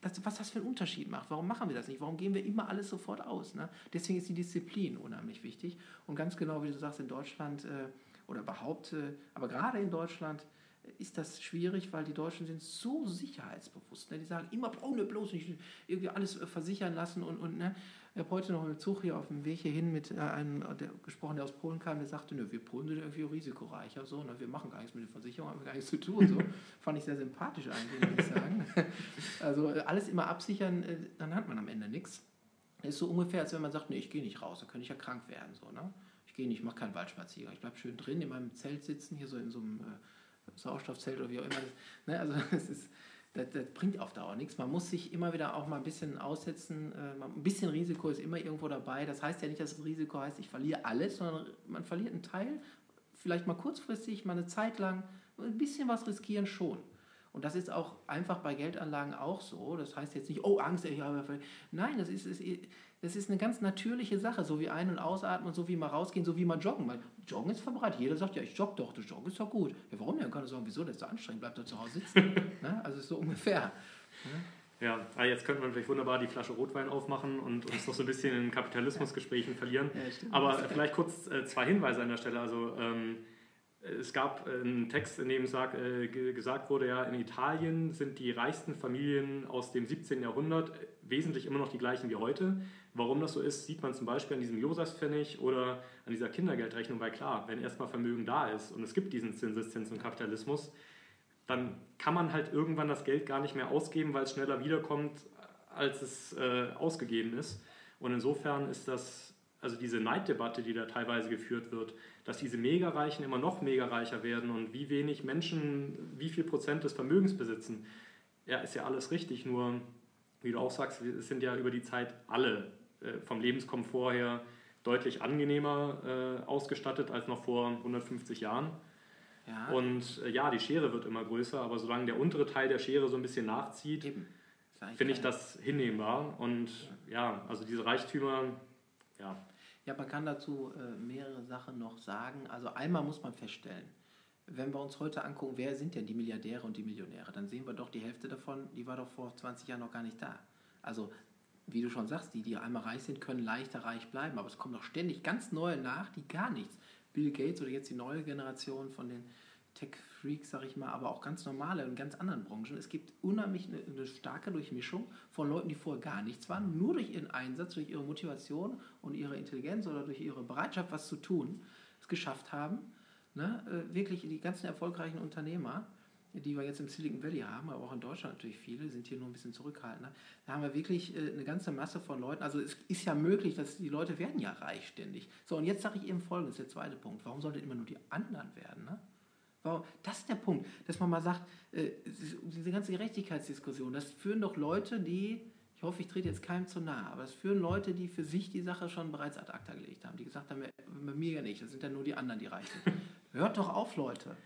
das, was das für einen Unterschied macht? Warum machen wir das nicht? Warum gehen wir immer alles sofort aus? Ne? Deswegen ist die Disziplin unheimlich wichtig. Und ganz genau, wie du sagst, in Deutschland. Äh, oder überhaupt, äh, aber gerade in Deutschland äh, ist das schwierig, weil die Deutschen sind so sicherheitsbewusst. Ne? Die sagen immer, oh, ne, bloß nicht irgendwie alles äh, versichern lassen. Und, und ne? Ich habe heute noch im Zug hier auf dem Weg hierhin mit einem der, gesprochen, der aus Polen kam, der sagte, ne, wir Polen sind irgendwie risikoreicher, so, ne, wir machen gar nichts mit der Versicherung, haben gar nichts zu tun. So. Fand ich sehr sympathisch eigentlich, muss ich sagen. Also alles immer absichern, dann hat man am Ende nichts. Das ist so ungefähr, als wenn man sagt, ne, ich gehe nicht raus, da könnte ich ja krank werden. So, ne? ich gehe nicht, ich mache keinen Waldspaziergang. Ich bleibe schön drin in meinem Zelt sitzen, hier so in so einem äh, Sauerstoffzelt oder wie auch immer. Ne, also das, ist, das, das, bringt auf Dauer nichts. Man muss sich immer wieder auch mal ein bisschen aussetzen. Äh, ein bisschen Risiko ist immer irgendwo dabei. Das heißt ja nicht, dass das Risiko heißt, ich verliere alles, sondern man verliert einen Teil, vielleicht mal kurzfristig, mal eine Zeit lang. Ein bisschen was riskieren schon. Und das ist auch einfach bei Geldanlagen auch so. Das heißt jetzt nicht, oh, Angst, ich habe. Nein, das ist, ist, das ist eine ganz natürliche Sache, so wie ein- und ausatmen, so wie mal rausgehen, so wie mal joggen. Weil Joggen ist verbreitet. Jeder sagt, ja, ich jogge doch, das Joggen ist doch gut. Ja, warum denn? Man kann sagen, wieso, das ist so anstrengend, bleibt doch zu Hause sitzen. ne? Also ist so ungefähr. Ne? Ja, ah, jetzt könnte man vielleicht wunderbar die Flasche Rotwein aufmachen und uns noch so ein bisschen in Kapitalismusgesprächen verlieren. Ja, Aber vielleicht kurz äh, zwei Hinweise an der Stelle. Also ähm, es gab äh, einen Text, in dem sag, äh, gesagt wurde, ja, in Italien sind die reichsten Familien aus dem 17. Jahrhundert wesentlich immer noch die gleichen wie heute. Warum das so ist, sieht man zum Beispiel an diesem Josefspfennig oder an dieser Kindergeldrechnung, weil klar, wenn erstmal Vermögen da ist und es gibt diesen Zinseszins und Kapitalismus, dann kann man halt irgendwann das Geld gar nicht mehr ausgeben, weil es schneller wiederkommt, als es äh, ausgegeben ist. Und insofern ist das, also diese Neiddebatte, die da teilweise geführt wird, dass diese Megareichen immer noch megareicher werden und wie wenig Menschen, wie viel Prozent des Vermögens besitzen, ja, ist ja alles richtig. Nur, wie du auch sagst, es sind ja über die Zeit alle äh, vom Lebenskomfort her deutlich angenehmer äh, ausgestattet als noch vor 150 Jahren. Ja. Und äh, ja, die Schere wird immer größer, aber solange der untere Teil der Schere so ein bisschen nachzieht, finde ich das hinnehmbar. Und ja, also diese Reichtümer, ja, ja, man kann dazu äh, mehrere Sachen noch sagen. Also einmal muss man feststellen, wenn wir uns heute angucken, wer sind denn die Milliardäre und die Millionäre, dann sehen wir doch die Hälfte davon, die war doch vor 20 Jahren noch gar nicht da. Also wie du schon sagst, die, die einmal reich sind, können leichter reich bleiben, aber es kommen doch ständig ganz neue nach, die gar nichts. Bill Gates oder jetzt die neue Generation von den Tech-Freaks, sag ich mal, aber auch ganz normale in ganz anderen Branchen. Es gibt unheimlich eine, eine, starke Durchmischung von Leuten, die vorher gar nichts waren, nur durch ihren Einsatz, durch ihre Motivation und ihre Intelligenz oder durch ihre Bereitschaft, was zu tun, es geschafft haben. Ne? Äh, wirklich die ganzen erfolgreichen Unternehmer, die wir jetzt im Silicon Valley haben, aber auch in Deutschland natürlich viele, sind hier nur ein bisschen zurückhaltender. Da haben wir wirklich äh, eine ganze Masse von Leuten. Also es ist ja möglich, dass die Leute werden ja reich ständig. So, und jetzt sage ich eben folgendes, der zweite Punkt. Warum sollte immer nur die anderen werden? Ne? Warum? Das ist der Punkt, dass man mal sagt, äh, diese ganze Gerechtigkeitsdiskussion, das führen doch Leute, die, ich hoffe, ich trete jetzt keinem zu nahe, aber es führen Leute, die für sich die Sache schon bereits ad acta gelegt haben, die gesagt haben, bei mir ja nicht, das sind ja nur die anderen, die reich sind. Hört doch auf, Leute.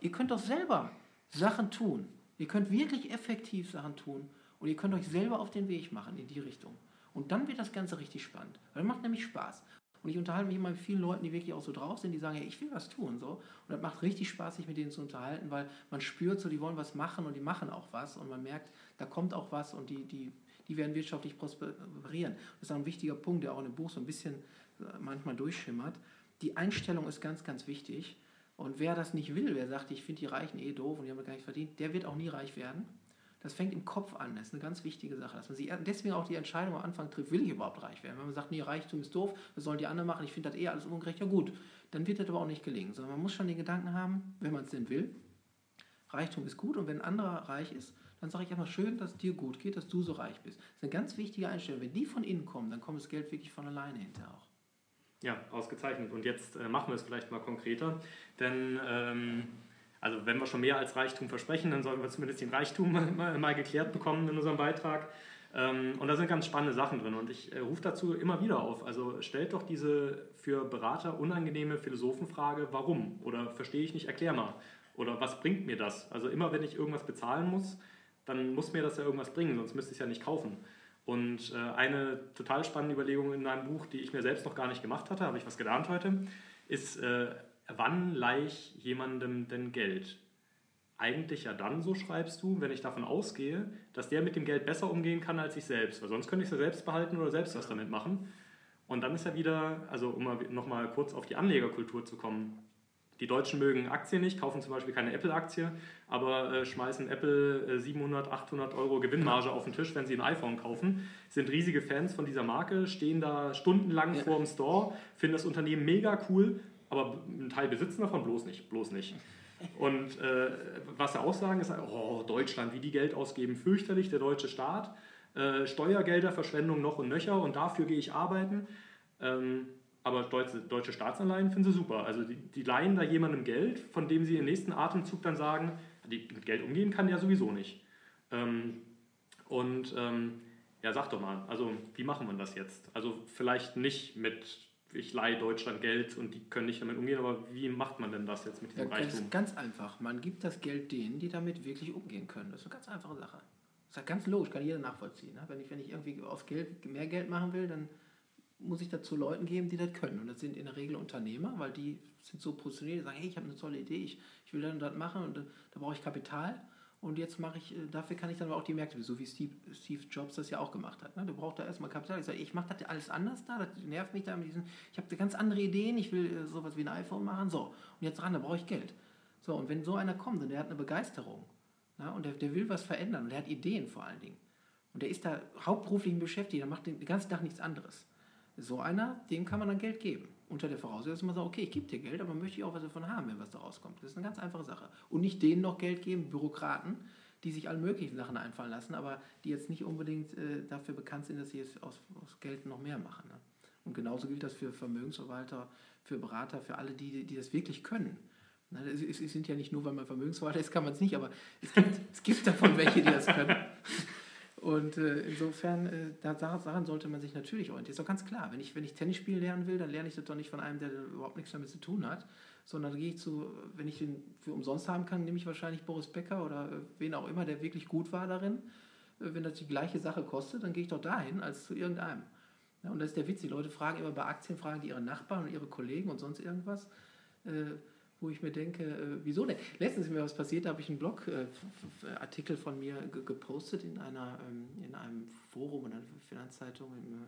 Ihr könnt doch selber Sachen tun, Ihr könnt wirklich effektiv Sachen tun und ihr könnt euch selber auf den Weg machen in die Richtung. Und dann wird das Ganze richtig spannend. Weil das macht nämlich Spaß. Und ich unterhalte mich immer mit vielen Leuten, die wirklich auch so drauf sind, die sagen, ja, ich will was tun. So. Und das macht richtig Spaß, sich mit denen zu unterhalten, weil man spürt so, die wollen was machen und die machen auch was. Und man merkt, da kommt auch was und die, die, die werden wirtschaftlich prosperieren. Das ist auch ein wichtiger Punkt, der auch in dem Buch so ein bisschen äh, manchmal durchschimmert. Die Einstellung ist ganz, ganz wichtig. Und wer das nicht will, wer sagt, ich finde die Reichen eh doof und die haben gar nicht verdient, der wird auch nie reich werden. Das fängt im Kopf an. Das ist eine ganz wichtige Sache, dass man sich deswegen auch die Entscheidung am Anfang trifft, will ich überhaupt reich werden? Wenn man sagt, nee, Reichtum ist doof, das sollen die anderen machen, ich finde das eh alles ungerecht, ja gut, dann wird das aber auch nicht gelingen. Sondern man muss schon den Gedanken haben, wenn man es denn will, Reichtum ist gut und wenn ein anderer reich ist, dann sage ich immer schön, dass es dir gut geht, dass du so reich bist. Das ist eine ganz wichtige Einstellung. Wenn die von innen kommen, dann kommt das Geld wirklich von alleine hinterher auch. Ja, ausgezeichnet. Und jetzt äh, machen wir es vielleicht mal konkreter, denn ähm, also wenn wir schon mehr als Reichtum versprechen, dann sollten wir zumindest den Reichtum mal, mal geklärt bekommen in unserem Beitrag. Ähm, und da sind ganz spannende Sachen drin und ich äh, rufe dazu immer wieder auf. Also stellt doch diese für Berater unangenehme Philosophenfrage, warum? Oder verstehe ich nicht, erklär mal. Oder was bringt mir das? Also immer wenn ich irgendwas bezahlen muss, dann muss mir das ja irgendwas bringen, sonst müsste ich es ja nicht kaufen. Und äh, eine total spannende Überlegung in deinem Buch, die ich mir selbst noch gar nicht gemacht hatte, habe ich was gelernt heute, ist, äh, wann leihe ich jemandem denn Geld? Eigentlich ja dann, so schreibst du, wenn ich davon ausgehe, dass der mit dem Geld besser umgehen kann als ich selbst. Weil sonst könnte ich es ja selbst behalten oder selbst was damit machen. Und dann ist ja wieder, also um nochmal kurz auf die Anlegerkultur zu kommen, die Deutschen mögen Aktien nicht, kaufen zum Beispiel keine Apple-Aktie, aber äh, schmeißen Apple äh, 700, 800 Euro Gewinnmarge auf den Tisch, wenn sie ein iPhone kaufen. Sind riesige Fans von dieser Marke, stehen da stundenlang ja. vor dem Store, finden das Unternehmen mega cool, aber einen Teil besitzen davon bloß nicht, bloß nicht. Und äh, was sie auch sagen, ist, oh, Deutschland, wie die Geld ausgeben, fürchterlich, der deutsche Staat. Äh, Steuergelder, Verschwendung noch und nöcher und dafür gehe ich arbeiten. Ähm, aber deutsche, deutsche Staatsanleihen finden sie super. Also die, die leihen da jemandem Geld, von dem sie im nächsten Atemzug dann sagen, die mit Geld umgehen kann ja sowieso nicht. Ähm, und ähm, ja, sag doch mal, also wie machen wir das jetzt? Also vielleicht nicht mit, ich leihe Deutschland Geld und die können nicht damit umgehen, aber wie macht man denn das jetzt mit diesem ja, Reichtum? Ganz einfach, man gibt das Geld denen, die damit wirklich umgehen können. Das ist eine ganz einfache Sache. Das ist ganz logisch, kann jeder nachvollziehen. Ne? Wenn, ich, wenn ich irgendwie aus Geld mehr Geld machen will, dann muss ich dazu Leuten geben, die das können. Und das sind in der Regel Unternehmer, weil die sind so positioniert, die sagen, hey, ich habe eine tolle Idee, ich, ich will dann das machen und da, da brauche ich Kapital. Und jetzt mache ich, äh, dafür kann ich dann aber auch die Märkte, so wie Steve, Steve Jobs das ja auch gemacht hat. Ne? Du brauchst da erstmal Kapital. Ich sage, ich mache das alles anders da, das nervt mich da mit diesen, ich habe ganz andere Ideen, ich will äh, sowas wie ein iPhone machen, so. Und jetzt ran, da brauche ich Geld. So, und wenn so einer kommt und der hat eine Begeisterung ne? und der, der will was verändern und der hat Ideen vor allen Dingen und der ist da hauptberuflich beschäftigt, der macht den ganzen Tag nichts anderes so einer, dem kann man dann Geld geben. Unter der Voraussetzung, dass man sagt, okay, ich gebe dir Geld, aber möchte ich auch was davon haben, wenn was da rauskommt. Das ist eine ganz einfache Sache. Und nicht denen noch Geld geben, Bürokraten, die sich alle möglichen Sachen einfallen lassen, aber die jetzt nicht unbedingt äh, dafür bekannt sind, dass sie es aus, aus Geld noch mehr machen. Ne? Und genauso gilt das für Vermögensverwalter, für Berater, für alle, die, die das wirklich können. Ne? Es, es sind ja nicht nur, weil man Vermögensverwalter ist, kann man es nicht, aber es gibt, es gibt davon welche, die das können. Und äh, insofern, äh, daran sollte man sich natürlich orientieren. Ist doch ganz klar, wenn ich, wenn ich Tennis spielen lernen will, dann lerne ich das doch nicht von einem, der überhaupt nichts damit zu tun hat, sondern gehe ich zu, wenn ich den für umsonst haben kann, nehme ich wahrscheinlich Boris Becker oder äh, wen auch immer, der wirklich gut war darin. Äh, wenn das die gleiche Sache kostet, dann gehe ich doch dahin als zu irgendeinem. Ja, und das ist der Witz, die Leute fragen immer bei Aktien, fragen die ihre Nachbarn und ihre Kollegen und sonst irgendwas. Äh, wo ich mir denke, äh, wieso denn? Letztens ist mir was passiert, da habe ich einen Blogartikel äh, von mir gepostet in, einer, ähm, in einem Forum, in einer Finanzzeitung im, ähm,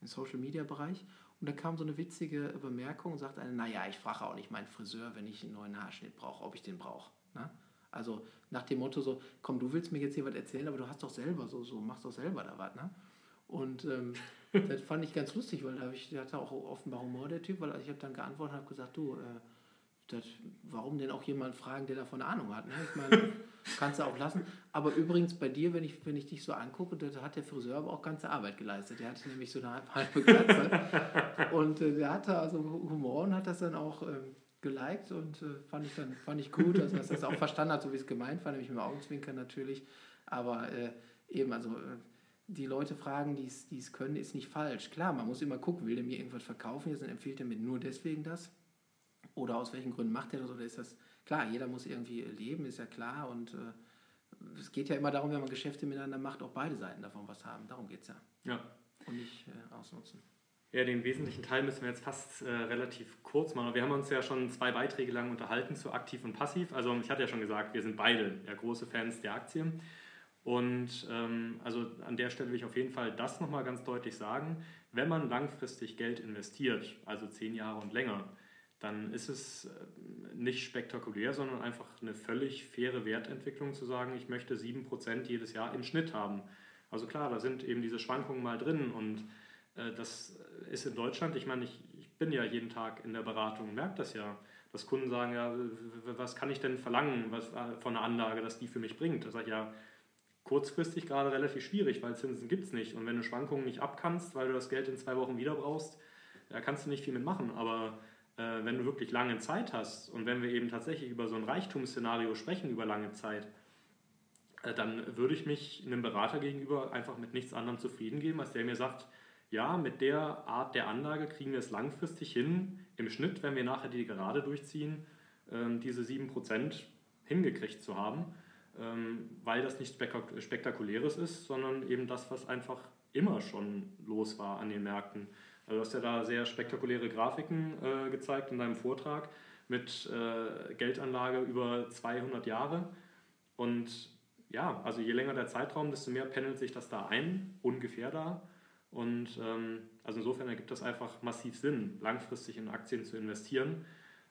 im Social Media Bereich. Und da kam so eine witzige Bemerkung und sagte eine, naja, ich frage auch nicht meinen Friseur, wenn ich einen neuen Haarschnitt brauche, ob ich den brauche. Ne? Also nach dem Motto so, komm, du willst mir jetzt hier was erzählen, aber du hast doch selber so, so machst doch selber da was. Ne? Und ähm, das fand ich ganz lustig, weil da ich, der hatte auch offenbar Humor, der Typ, weil ich habe dann geantwortet und habe gesagt, du, äh, das, warum denn auch jemand fragen, der davon Ahnung hat? Ne? Ich meine, kannst du auch lassen. Aber übrigens bei dir, wenn ich, wenn ich dich so angucke, da hat der Friseur aber auch ganze Arbeit geleistet. Der hatte nämlich so eine halbe Glatze. und äh, der hatte also Humor und hat das dann auch ähm, geliked und äh, fand, ich dann, fand ich gut, dass er das auch verstanden hat, so wie es gemeint war, nämlich mit dem Augenzwinkern natürlich. Aber äh, eben, also äh, die Leute fragen, die es können, ist nicht falsch. Klar, man muss immer gucken, will der mir irgendwas verkaufen, jetzt empfiehlt er mir nur deswegen das oder aus welchen Gründen macht er das oder ist das klar, jeder muss irgendwie leben, ist ja klar und äh, es geht ja immer darum, wenn man Geschäfte miteinander macht, auch beide Seiten davon was haben. Darum geht es ja. Ja. Und nicht äh, ausnutzen. Ja, den wesentlichen Teil müssen wir jetzt fast äh, relativ kurz machen. Wir haben uns ja schon zwei Beiträge lang unterhalten zu aktiv und passiv. Also ich hatte ja schon gesagt, wir sind beide ja große Fans der Aktien. Und ähm, also an der Stelle will ich auf jeden Fall das nochmal ganz deutlich sagen. Wenn man langfristig Geld investiert, also zehn Jahre und länger, dann ist es äh, nicht spektakulär, sondern einfach eine völlig faire Wertentwicklung zu sagen, ich möchte 7% jedes Jahr im Schnitt haben. Also klar, da sind eben diese Schwankungen mal drin und äh, das ist in Deutschland, ich meine, ich, ich bin ja jeden Tag in der Beratung merke das ja, dass Kunden sagen, ja, was kann ich denn verlangen was, äh, von einer Anlage, dass die für mich bringt? Da sage ich ja, kurzfristig gerade relativ schwierig, weil Zinsen gibt es nicht. Und wenn du Schwankungen nicht abkannst, weil du das Geld in zwei Wochen wieder brauchst, da kannst du nicht viel mitmachen. Aber äh, wenn du wirklich lange Zeit hast und wenn wir eben tatsächlich über so ein Reichtumsszenario sprechen über lange Zeit, äh, dann würde ich mich einem Berater gegenüber einfach mit nichts anderem zufrieden geben, als der mir sagt, ja, mit der Art der Anlage kriegen wir es langfristig hin, im Schnitt, wenn wir nachher die Gerade durchziehen, äh, diese 7% hingekriegt zu haben, ähm, weil das nichts Spektakuläres ist, sondern eben das, was einfach immer schon los war an den Märkten. Also du hast ja da sehr spektakuläre Grafiken äh, gezeigt in deinem Vortrag mit äh, Geldanlage über 200 Jahre. Und ja, also je länger der Zeitraum, desto mehr pendelt sich das da ein, ungefähr da. Und ähm, also insofern ergibt das einfach massiv Sinn, langfristig in Aktien zu investieren.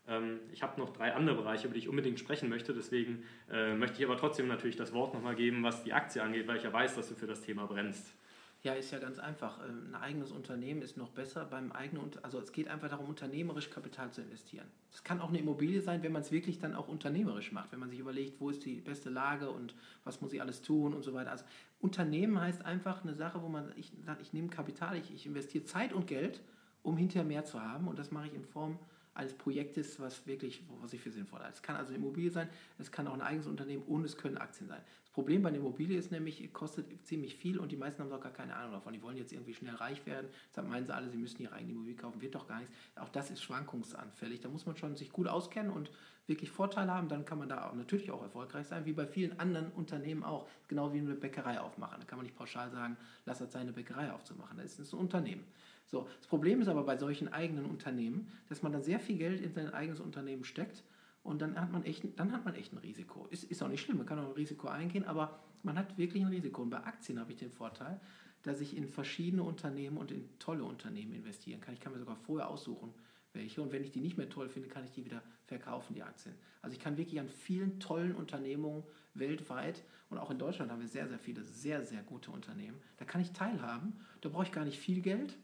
Ähm, ich habe noch drei andere Bereiche, über die ich unbedingt sprechen möchte. Deswegen äh, möchte ich aber trotzdem natürlich das Wort nochmal geben, was die Aktie angeht, weil ich ja weiß, dass du für das Thema brennst. Ja, ist ja ganz einfach. Ähm, ein eigenes Unternehmen ist noch besser beim eigenen, also es geht einfach darum, unternehmerisch Kapital zu investieren. Das kann auch eine Immobilie sein, wenn man es wirklich dann auch unternehmerisch macht, wenn man sich überlegt, wo ist die beste Lage und was muss ich alles tun und so weiter. Also Unternehmen heißt einfach eine Sache, wo man, ich ich nehme Kapital, ich, ich investiere Zeit und Geld, um hinterher mehr zu haben und das mache ich in Form eines Projektes, was wirklich, was ich für sinnvoll halte. Es kann also eine Immobilie sein, es kann auch ein eigenes Unternehmen und es können Aktien sein. Das Problem bei einer Immobilie ist nämlich, kostet ziemlich viel und die meisten haben doch gar keine Ahnung davon. Die wollen jetzt irgendwie schnell reich werden. Deshalb meinen sie alle, sie müssen ihre eigene Immobilie kaufen. Wird doch gar nichts. Auch das ist schwankungsanfällig. Da muss man schon sich gut auskennen und wirklich Vorteile haben. Dann kann man da auch natürlich auch erfolgreich sein, wie bei vielen anderen Unternehmen auch. Genau wie eine Bäckerei aufmachen. Da kann man nicht pauschal sagen, lass es seine Bäckerei aufzumachen. Das ist ein Unternehmen. So, das Problem ist aber bei solchen eigenen Unternehmen, dass man dann sehr viel Geld in sein eigenes Unternehmen steckt und dann hat man echt, dann hat man echt ein Risiko. Ist, ist auch nicht schlimm, man kann auch ein Risiko eingehen, aber man hat wirklich ein Risiko. Und bei Aktien habe ich den Vorteil, dass ich in verschiedene Unternehmen und in tolle Unternehmen investieren kann. Ich kann mir sogar vorher aussuchen, welche. Und wenn ich die nicht mehr toll finde, kann ich die wieder verkaufen, die Aktien. Also ich kann wirklich an vielen tollen Unternehmungen weltweit und auch in Deutschland haben wir sehr, sehr viele sehr, sehr gute Unternehmen. Da kann ich teilhaben. Da brauche ich gar nicht viel Geld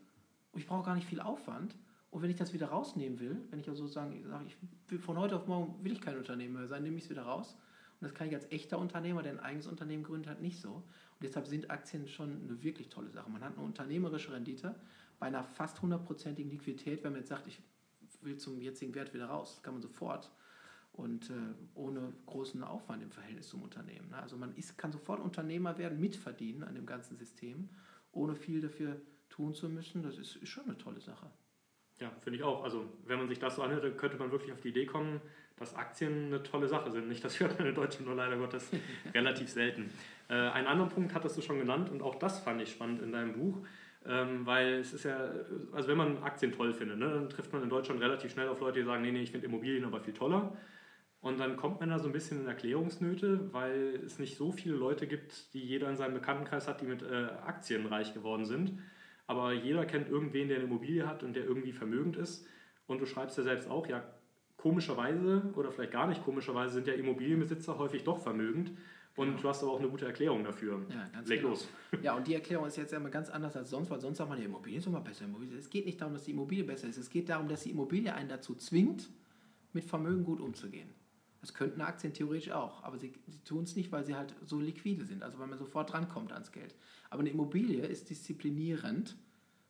und ich brauche gar nicht viel Aufwand. Und wenn ich das wieder rausnehmen will, wenn ich also sagen, ich sage, ich von heute auf morgen will ich kein Unternehmer mehr sein, nehme ich es wieder raus. Und das kann ich als echter Unternehmer, der ein eigenes Unternehmen gründet hat, nicht so. Und deshalb sind Aktien schon eine wirklich tolle Sache. Man hat eine unternehmerische Rendite bei einer fast hundertprozentigen Liquidität, wenn man jetzt sagt, ich will zum jetzigen Wert wieder raus. Das kann man sofort und äh, ohne großen Aufwand im Verhältnis zum Unternehmen. Ne? Also man ist, kann sofort Unternehmer werden, mitverdienen an dem ganzen System, ohne viel dafür tun zu müssen, das ist, ist schon eine tolle Sache. Ja, finde ich auch. Also wenn man sich das so anhört, könnte man wirklich auf die Idee kommen, dass Aktien eine tolle Sache sind. Nicht, das hört man in Deutschland nur leider Gottes relativ selten. Äh, einen anderen Punkt hattest du schon genannt und auch das fand ich spannend in deinem Buch. Ähm, weil es ist ja, also wenn man Aktien toll findet, ne, dann trifft man in Deutschland relativ schnell auf Leute, die sagen, nee, nee, ich finde Immobilien aber viel toller. Und dann kommt man da so ein bisschen in Erklärungsnöte, weil es nicht so viele Leute gibt, die jeder in seinem Bekanntenkreis hat, die mit äh, Aktien reich geworden sind aber jeder kennt irgendwen, der eine Immobilie hat und der irgendwie vermögend ist. Und du schreibst ja selbst auch, ja, komischerweise oder vielleicht gar nicht komischerweise sind ja Immobilienbesitzer häufig doch vermögend. Und genau. du hast aber auch eine gute Erklärung dafür. Ja, ganz Leg genau. los. Ja, und die Erklärung ist jetzt immer ganz anders als sonst, weil sonst sagt man, die Immobilie ist immer besser. Es geht nicht darum, dass die Immobilie besser ist. Es geht darum, dass die Immobilie einen dazu zwingt, mit Vermögen gut umzugehen. Das könnten Aktien theoretisch auch, aber sie, sie tun es nicht, weil sie halt so liquide sind, also weil man sofort drankommt ans Geld. Aber eine Immobilie ist disziplinierend,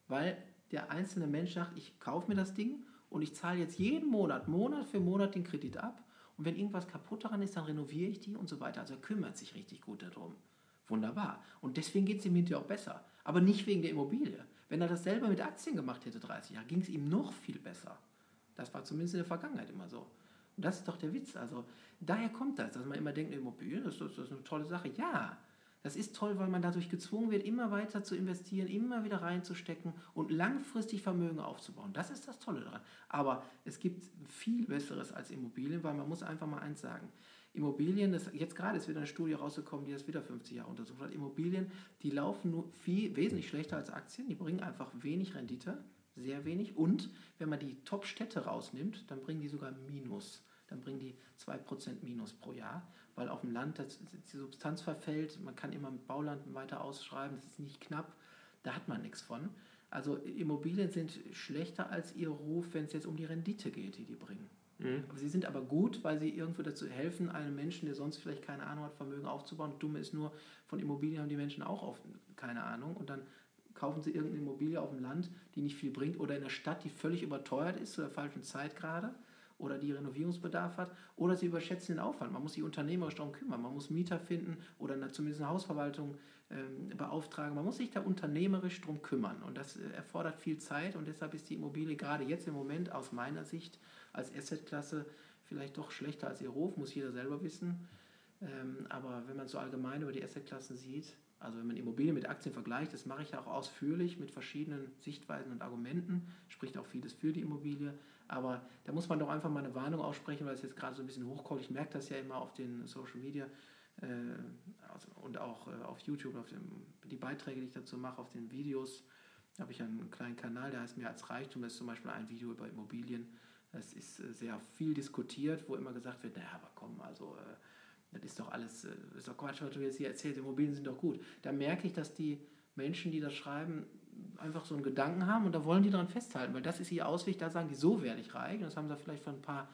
weil der einzelne Mensch sagt, ich kaufe mir das Ding und ich zahle jetzt jeden Monat, Monat für Monat den Kredit ab. Und wenn irgendwas kaputt daran ist, dann renoviere ich die und so weiter. Also er kümmert sich richtig gut darum. Wunderbar. Und deswegen geht es ihm hinterher auch besser. Aber nicht wegen der Immobilie. Wenn er das selber mit Aktien gemacht hätte, 30 Jahre, ging es ihm noch viel besser. Das war zumindest in der Vergangenheit immer so. Das ist doch der Witz. Also daher kommt das, dass man immer denkt, Immobilien, das ist, das ist eine tolle Sache. Ja, das ist toll, weil man dadurch gezwungen wird, immer weiter zu investieren, immer wieder reinzustecken und langfristig Vermögen aufzubauen. Das ist das Tolle daran. Aber es gibt viel Besseres als Immobilien, weil man muss einfach mal eins sagen. Immobilien, das, jetzt gerade ist wieder eine Studie rausgekommen, die das wieder 50 Jahre untersucht hat. Immobilien, die laufen nur viel, wesentlich schlechter als Aktien, die bringen einfach wenig Rendite, sehr wenig. Und wenn man die Top-Städte rausnimmt, dann bringen die sogar Minus. Dann bringen die 2% Minus pro Jahr weil auf dem Land das, die Substanz verfällt. Man kann immer mit Bauland weiter ausschreiben, das ist nicht knapp, da hat man nichts von. Also Immobilien sind schlechter als ihr Ruf, wenn es jetzt um die Rendite geht, die die bringen. Mhm. Sie sind aber gut, weil sie irgendwo dazu helfen, einem Menschen, der sonst vielleicht keine Ahnung hat, Vermögen aufzubauen. Dumme ist nur, von Immobilien haben die Menschen auch oft keine Ahnung und dann kaufen sie irgendeine Immobilie auf dem Land, die nicht viel bringt oder in der Stadt, die völlig überteuert ist zu der falschen Zeit gerade oder die Renovierungsbedarf hat, oder sie überschätzen den Aufwand. Man muss sich unternehmerisch darum kümmern. Man muss Mieter finden oder zumindest eine Hausverwaltung ähm, beauftragen. Man muss sich da unternehmerisch darum kümmern. Und das äh, erfordert viel Zeit und deshalb ist die Immobilie gerade jetzt im Moment aus meiner Sicht als Assetklasse vielleicht doch schlechter als ihr Hof, muss jeder selber wissen. Ähm, aber wenn man so allgemein über die Assetklassen sieht, also wenn man Immobilien mit Aktien vergleicht, das mache ich ja auch ausführlich mit verschiedenen Sichtweisen und Argumenten, spricht auch vieles für die Immobilie. Aber da muss man doch einfach mal eine Warnung aussprechen, weil es jetzt gerade so ein bisschen hochkommt. Ich merke das ja immer auf den Social Media äh, also, und auch äh, auf YouTube, auf dem, die Beiträge, die ich dazu mache, auf den Videos. Da habe ich einen kleinen Kanal, der heißt Mehr als Reichtum. Das ist zum Beispiel ein Video über Immobilien. Das ist äh, sehr viel diskutiert, wo immer gesagt wird, naja, aber komm, also äh, das ist doch alles, äh, ist doch Quatsch, was du jetzt hier erzählst, Immobilien sind doch gut. Da merke ich, dass die Menschen, die das schreiben, einfach so einen Gedanken haben und da wollen die daran festhalten, weil das ist ihr Ausweg, da sagen die, so werde ich reich. Und das haben sie vielleicht von ein paar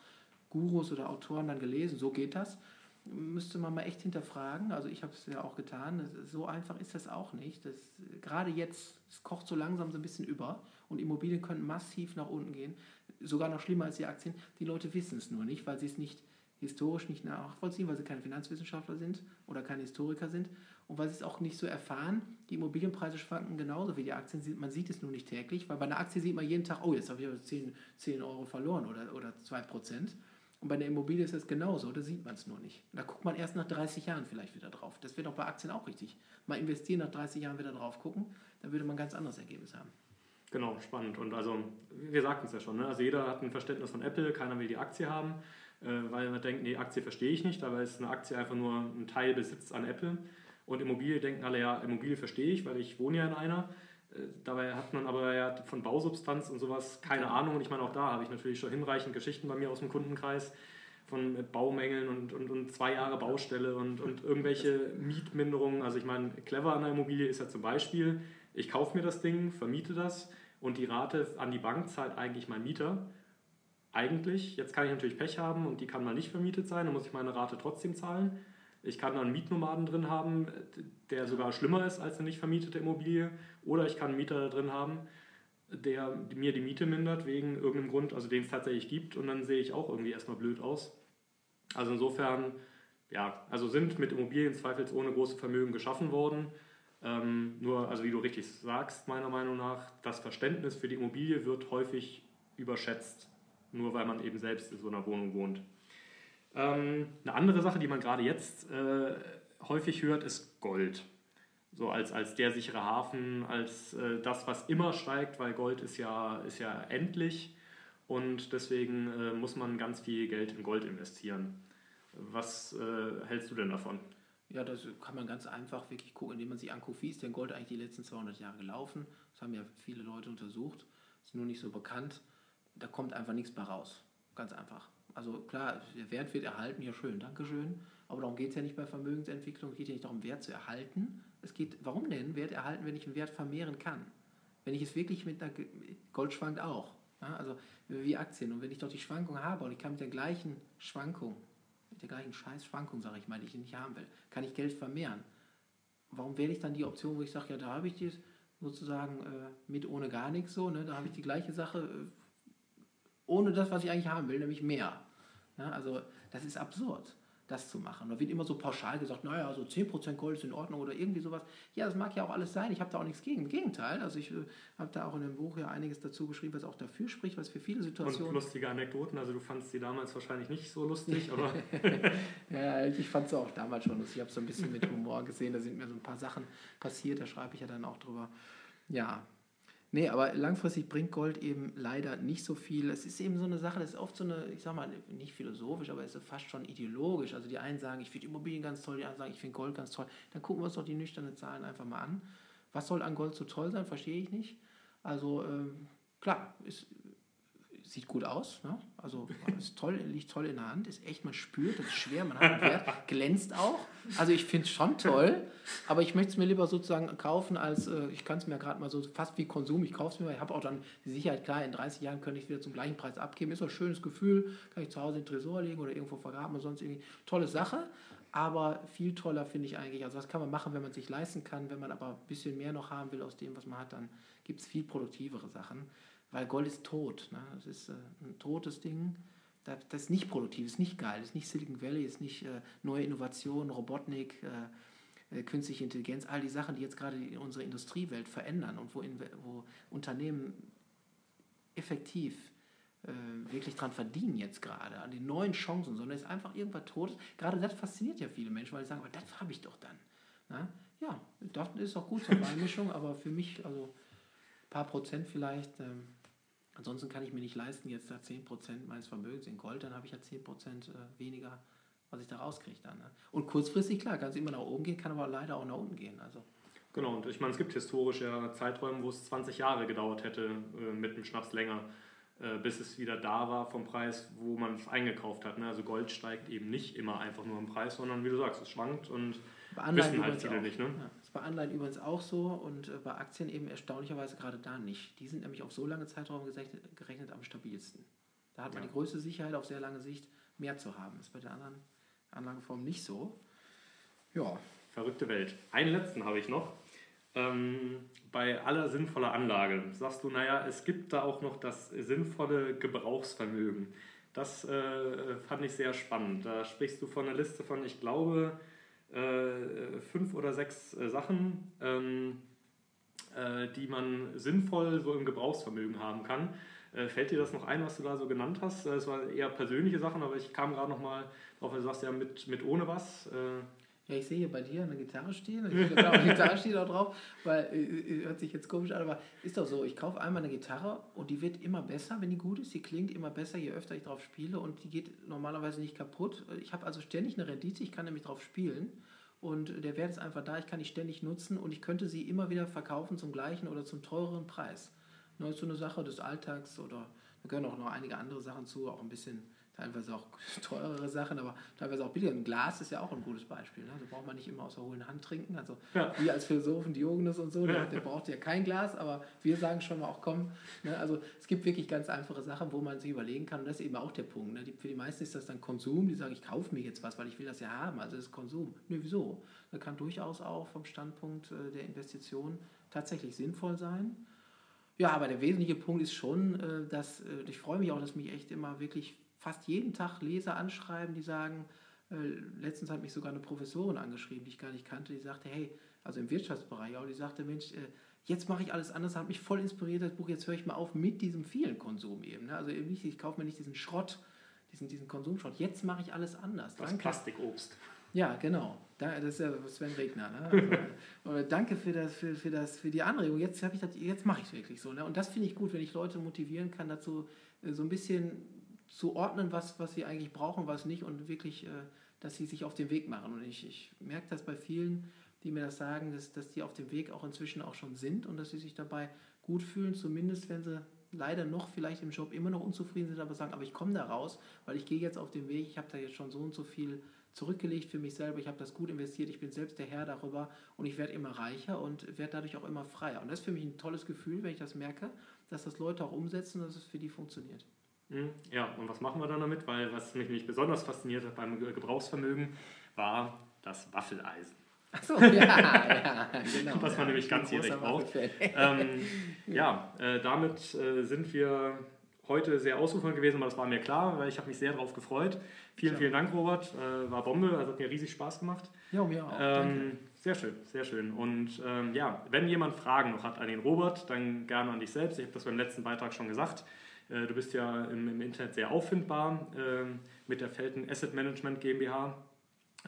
Gurus oder Autoren dann gelesen, so geht das. Müsste man mal echt hinterfragen. Also ich habe es ja auch getan. So einfach ist das auch nicht. Das, gerade jetzt, es kocht so langsam so ein bisschen über und Immobilien können massiv nach unten gehen. Sogar noch schlimmer als die Aktien. Die Leute wissen es nur nicht, weil sie es nicht historisch nicht nachvollziehen, weil sie keine Finanzwissenschaftler sind oder keine Historiker sind und weil sie es auch nicht so erfahren. Die Immobilienpreise schwanken genauso wie die Aktien. Man sieht es nur nicht täglich, weil bei einer Aktie sieht man jeden Tag, oh, jetzt habe ich 10, 10 Euro verloren oder, oder 2 Prozent. Und bei der Immobilie ist es genauso, da sieht man es nur nicht. Da guckt man erst nach 30 Jahren vielleicht wieder drauf. Das wird auch bei Aktien auch richtig. Mal investieren, nach 30 Jahren wieder drauf gucken, dann würde man ein ganz anderes Ergebnis haben. Genau, spannend. Und also, wir sagten es ja schon, ne? also jeder hat ein Verständnis von Apple, keiner will die Aktie haben, weil man denkt, nee, Aktie verstehe ich nicht, dabei ist eine Aktie einfach nur ein Teilbesitz an Apple. Und Immobilie denken alle, ja, Immobilie verstehe ich, weil ich wohne ja in einer. Äh, dabei hat man aber ja von Bausubstanz und sowas keine Ahnung. Und ich meine, auch da habe ich natürlich schon hinreichend Geschichten bei mir aus dem Kundenkreis von Baumängeln und, und, und zwei Jahre Baustelle und, und irgendwelche Mietminderungen. Also ich meine, clever an der Immobilie ist ja zum Beispiel, ich kaufe mir das Ding, vermiete das und die Rate an die Bank zahlt eigentlich mein Mieter. Eigentlich, jetzt kann ich natürlich Pech haben und die kann mal nicht vermietet sein, dann muss ich meine Rate trotzdem zahlen. Ich kann einen Mietnomaden drin haben, der sogar schlimmer ist als eine nicht vermietete Immobilie. Oder ich kann einen Mieter drin haben, der mir die Miete mindert wegen irgendeinem Grund, also den es tatsächlich gibt. Und dann sehe ich auch irgendwie erstmal blöd aus. Also insofern, ja, also sind mit Immobilien zweifelsohne große Vermögen geschaffen worden. Ähm, nur, also wie du richtig sagst, meiner Meinung nach, das Verständnis für die Immobilie wird häufig überschätzt, nur weil man eben selbst in so einer Wohnung wohnt. Ähm, eine andere Sache, die man gerade jetzt äh, häufig hört, ist Gold. So als, als der sichere Hafen, als äh, das, was immer steigt, weil Gold ist ja, ist ja endlich und deswegen äh, muss man ganz viel Geld in Gold investieren. Was äh, hältst du denn davon? Ja, das kann man ganz einfach wirklich gucken, indem man sich anguckt, wie ist denn Gold eigentlich die letzten 200 Jahre gelaufen. Das haben ja viele Leute untersucht, ist nur nicht so bekannt. Da kommt einfach nichts mehr raus. Ganz einfach. Also klar, der Wert wird erhalten, ja schön, Dankeschön. Aber darum geht es ja nicht bei Vermögensentwicklung. Es geht ja nicht darum, Wert zu erhalten. Es geht, warum denn Wert erhalten, wenn ich einen Wert vermehren kann? Wenn ich es wirklich mit einer, Gold schwankt auch. Ja, also wie Aktien. Und wenn ich doch die Schwankung habe und ich kann mit der gleichen Schwankung, mit der gleichen Scheißschwankung, sage ich mal, die ich nicht haben will, kann ich Geld vermehren. Warum wähle ich dann die Option, wo ich sage, ja, da habe ich die sozusagen äh, mit ohne gar nichts so, ne? da habe ich die gleiche Sache äh, ohne das, was ich eigentlich haben will, nämlich mehr. Ja, also das ist absurd. das zu machen. Da wird immer so pauschal gesagt, naja, so 10% Gold ist in Ordnung oder irgendwie sowas. Ja, das mag ja auch alles sein. Ich habe da auch nichts gegen. Im Gegenteil. Also ich äh, habe da auch in dem Buch ja einiges dazu geschrieben, was auch dafür spricht, was für viele Situationen... Und lustige Anekdoten. Also du fandst die damals wahrscheinlich nicht so lustig, oder? ja, ich fand es auch damals schon lustig. Ich habe es so ein bisschen mit Humor gesehen. Da sind mir so ein paar Sachen passiert. Da schreibe ich ja dann auch drüber. Ja, Nee, aber langfristig bringt Gold eben leider nicht so viel. Es ist eben so eine Sache, das ist oft so eine, ich sag mal, nicht philosophisch, aber es ist fast schon ideologisch. Also die einen sagen, ich finde Immobilien ganz toll, die anderen sagen, ich finde Gold ganz toll. Dann gucken wir uns doch die nüchternen Zahlen einfach mal an. Was soll an Gold so toll sein, verstehe ich nicht. Also ähm, klar, ist sieht gut aus. Ne? Also ist toll, liegt toll in der Hand, ist echt, man spürt, das ist schwer, man hat einen Wert, glänzt auch. Also ich finde es schon toll, aber ich möchte es mir lieber sozusagen kaufen, als äh, ich kann es mir gerade mal so fast wie Konsum, ich kaufe es mir, ich habe auch dann die Sicherheit, klar, in 30 Jahren könnte ich es wieder zum gleichen Preis abgeben. Ist doch ein schönes Gefühl, kann ich zu Hause in den Tresor legen oder irgendwo vergraben oder sonst irgendwie. Tolle Sache. Aber viel toller finde ich eigentlich, also das kann man machen, wenn man sich leisten kann. Wenn man aber ein bisschen mehr noch haben will aus dem, was man hat, dann gibt es viel produktivere Sachen weil Gold ist tot. Ne? Das ist äh, ein totes Ding. Das, das, ist nicht produktiv, ist nicht geil, ist nicht Silicon Valley, ist nicht äh, neue Innovationen, Robotnik, äh, äh, künstliche Intelligenz, all die Sachen, die jetzt gerade unsere Industriewelt verändern und wo, in, wo Unternehmen effektiv äh, wirklich dran verdienen jetzt gerade, an den neuen Chancen, sondern ist einfach irgendwas Totes. Gerade das fasziniert ja viele Menschen, weil sie sagen, aber das habe ich doch dann. Ne? Ja, das ist auch gut zur Beimischung, aber für mich, also ein paar Prozent vielleicht, ähm, Ansonsten kann ich mir nicht leisten, jetzt da 10% meines Vermögens in Gold, dann habe ich ja 10% äh, weniger, was ich da rauskriege dann. Ne? Und kurzfristig, klar, kann es immer nach oben gehen, kann aber leider auch nach unten gehen. Also. Genau, und ich meine, es gibt historische Zeiträume, wo es 20 Jahre gedauert hätte, äh, mit dem Schnaps länger, äh, bis es wieder da war vom Preis, wo man es eingekauft hat. Ne? Also Gold steigt eben nicht immer einfach nur im Preis, sondern wie du sagst, es schwankt und wissen halt viele nicht. Ne? Ja ist bei Anleihen übrigens auch so und äh, bei Aktien eben erstaunlicherweise gerade da nicht. Die sind nämlich auf so lange Zeitraum gerechnet, gerechnet am stabilsten. Da hat man ja. die größte Sicherheit auf sehr lange Sicht mehr zu haben. Das ist bei den anderen Anlageformen nicht so. Ja. Verrückte Welt. Einen letzten habe ich noch. Ähm, bei aller sinnvoller Anlage sagst du, naja, es gibt da auch noch das sinnvolle Gebrauchsvermögen. Das äh, fand ich sehr spannend. Da sprichst du von einer Liste von, ich glaube, äh, fünf oder sechs äh, Sachen, ähm, äh, die man sinnvoll so im Gebrauchsvermögen haben kann. fällt dir das noch ein, was du da so genannt hast? Das waren eher persönliche Sachen, aber ich kam gerade noch mal drauf, du sagst ja mit, mit ohne was. Ja, ich sehe hier bei dir eine Gitarre stehen. Ich glaube, eine Gitarre steht auch drauf, weil äh, hört sich jetzt komisch an, aber ist doch so. Ich kaufe einmal eine Gitarre und die wird immer besser, wenn die gut ist. Die klingt immer besser, je öfter ich drauf spiele und die geht normalerweise nicht kaputt. Ich habe also ständig eine Rendite, ich kann nämlich drauf spielen und der Wert ist einfach da. Ich kann die ständig nutzen und ich könnte sie immer wieder verkaufen zum gleichen oder zum teureren Preis. Nur ist so eine Sache des Alltags oder da gehören auch noch einige andere Sachen zu, auch ein bisschen teilweise auch teurere Sachen, aber teilweise auch billiger. Ein Glas ist ja auch ein gutes Beispiel. Ne? Da braucht man nicht immer aus der hohlen Hand trinken. Also ja. wir als Philosophen, Diogenes und so, der, der, braucht ja kein Glas, aber wir sagen schon mal auch, komm. Ne? Also es gibt wirklich ganz einfache Sachen, wo man sich überlegen kann. Und das ist eben auch der Punkt. Ne? Die, für die meisten ist das dann Konsum. Die sagen, ich kaufe mir jetzt was, weil ich will das ja haben. Also das ist Konsum. Nö, wieso? Das kann durchaus auch vom Standpunkt äh, der Investition tatsächlich sinnvoll sein. Ja, aber der wesentliche Punkt ist schon, äh, dass äh, ich freue mich auch, dass mich echt immer wirklich fast jeden Tag Leser anschreiben, die sagen, äh, letztens hat mich sogar eine Professorin angeschrieben, die ich gar nicht kannte, die sagte, hey, also im Wirtschaftsbereich, auch die sagte, Mensch, äh, jetzt mache ich alles anders, hat mich voll inspiriert, das Buch, jetzt höre ich mal auf mit diesem vielen Konsum eben. Ne? Also eben nicht, ich kaufe mir nicht diesen Schrott, diesen, diesen Konsumschrott, jetzt mache ich alles anders. Das Danke. Plastikobst. Ja, genau. Das ist ja Sven Regner. Ne? Also, danke für, das, für, für, das, für die Anregung. Jetzt, jetzt mache ich es wirklich so. Ne? Und das finde ich gut, wenn ich Leute motivieren kann, dazu äh, so ein bisschen zu ordnen, was, was sie eigentlich brauchen, was nicht und wirklich, äh, dass sie sich auf den Weg machen. Und ich, ich merke das bei vielen, die mir das sagen, dass, dass die auf dem Weg auch inzwischen auch schon sind und dass sie sich dabei gut fühlen, zumindest wenn sie leider noch vielleicht im Job immer noch unzufrieden sind, aber sagen, aber ich komme da raus, weil ich gehe jetzt auf den Weg, ich habe da jetzt schon so und so viel zurückgelegt für mich selber, ich habe das gut investiert, ich bin selbst der Herr darüber und ich werde immer reicher und werde dadurch auch immer freier. Und das ist für mich ein tolles Gefühl, wenn ich das merke, dass das Leute auch umsetzen und dass es für die funktioniert. Hm, ja, und was machen wir dann damit? Weil was mich nämlich besonders fasziniert hat beim Gebrauchsvermögen, war das Waffeleisen. Achso, ja, ja, genau. Was man ja, nämlich ganzjährig braucht. Ähm, ja, äh, damit äh, sind wir heute sehr ausufernd gewesen, aber das war mir klar, weil ich habe mich sehr darauf gefreut. Vielen, vielen Dank, Robert. Äh, war Bombe, also hat mir riesig Spaß gemacht. Ja, mir auch. Ähm, sehr schön, sehr schön. Und ähm, ja, wenn jemand Fragen noch hat an den Robert, dann gerne an dich selbst. Ich habe das beim letzten Beitrag schon gesagt. Äh, du bist ja im, im Internet sehr auffindbar äh, mit der Felten Asset Management GmbH.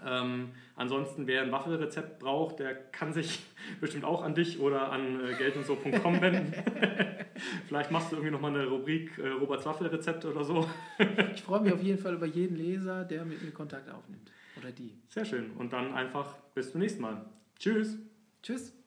Ähm, ansonsten, wer ein Waffelrezept braucht, der kann sich bestimmt auch an dich oder an äh, geldundso.com wenden. Vielleicht machst du irgendwie nochmal eine Rubrik äh, Roberts Waffelrezept oder so. ich freue mich auf jeden Fall über jeden Leser, der mit mir Kontakt aufnimmt. Oder die. Sehr schön. Und dann einfach bis zum nächsten Mal. Tschüss. Tschüss.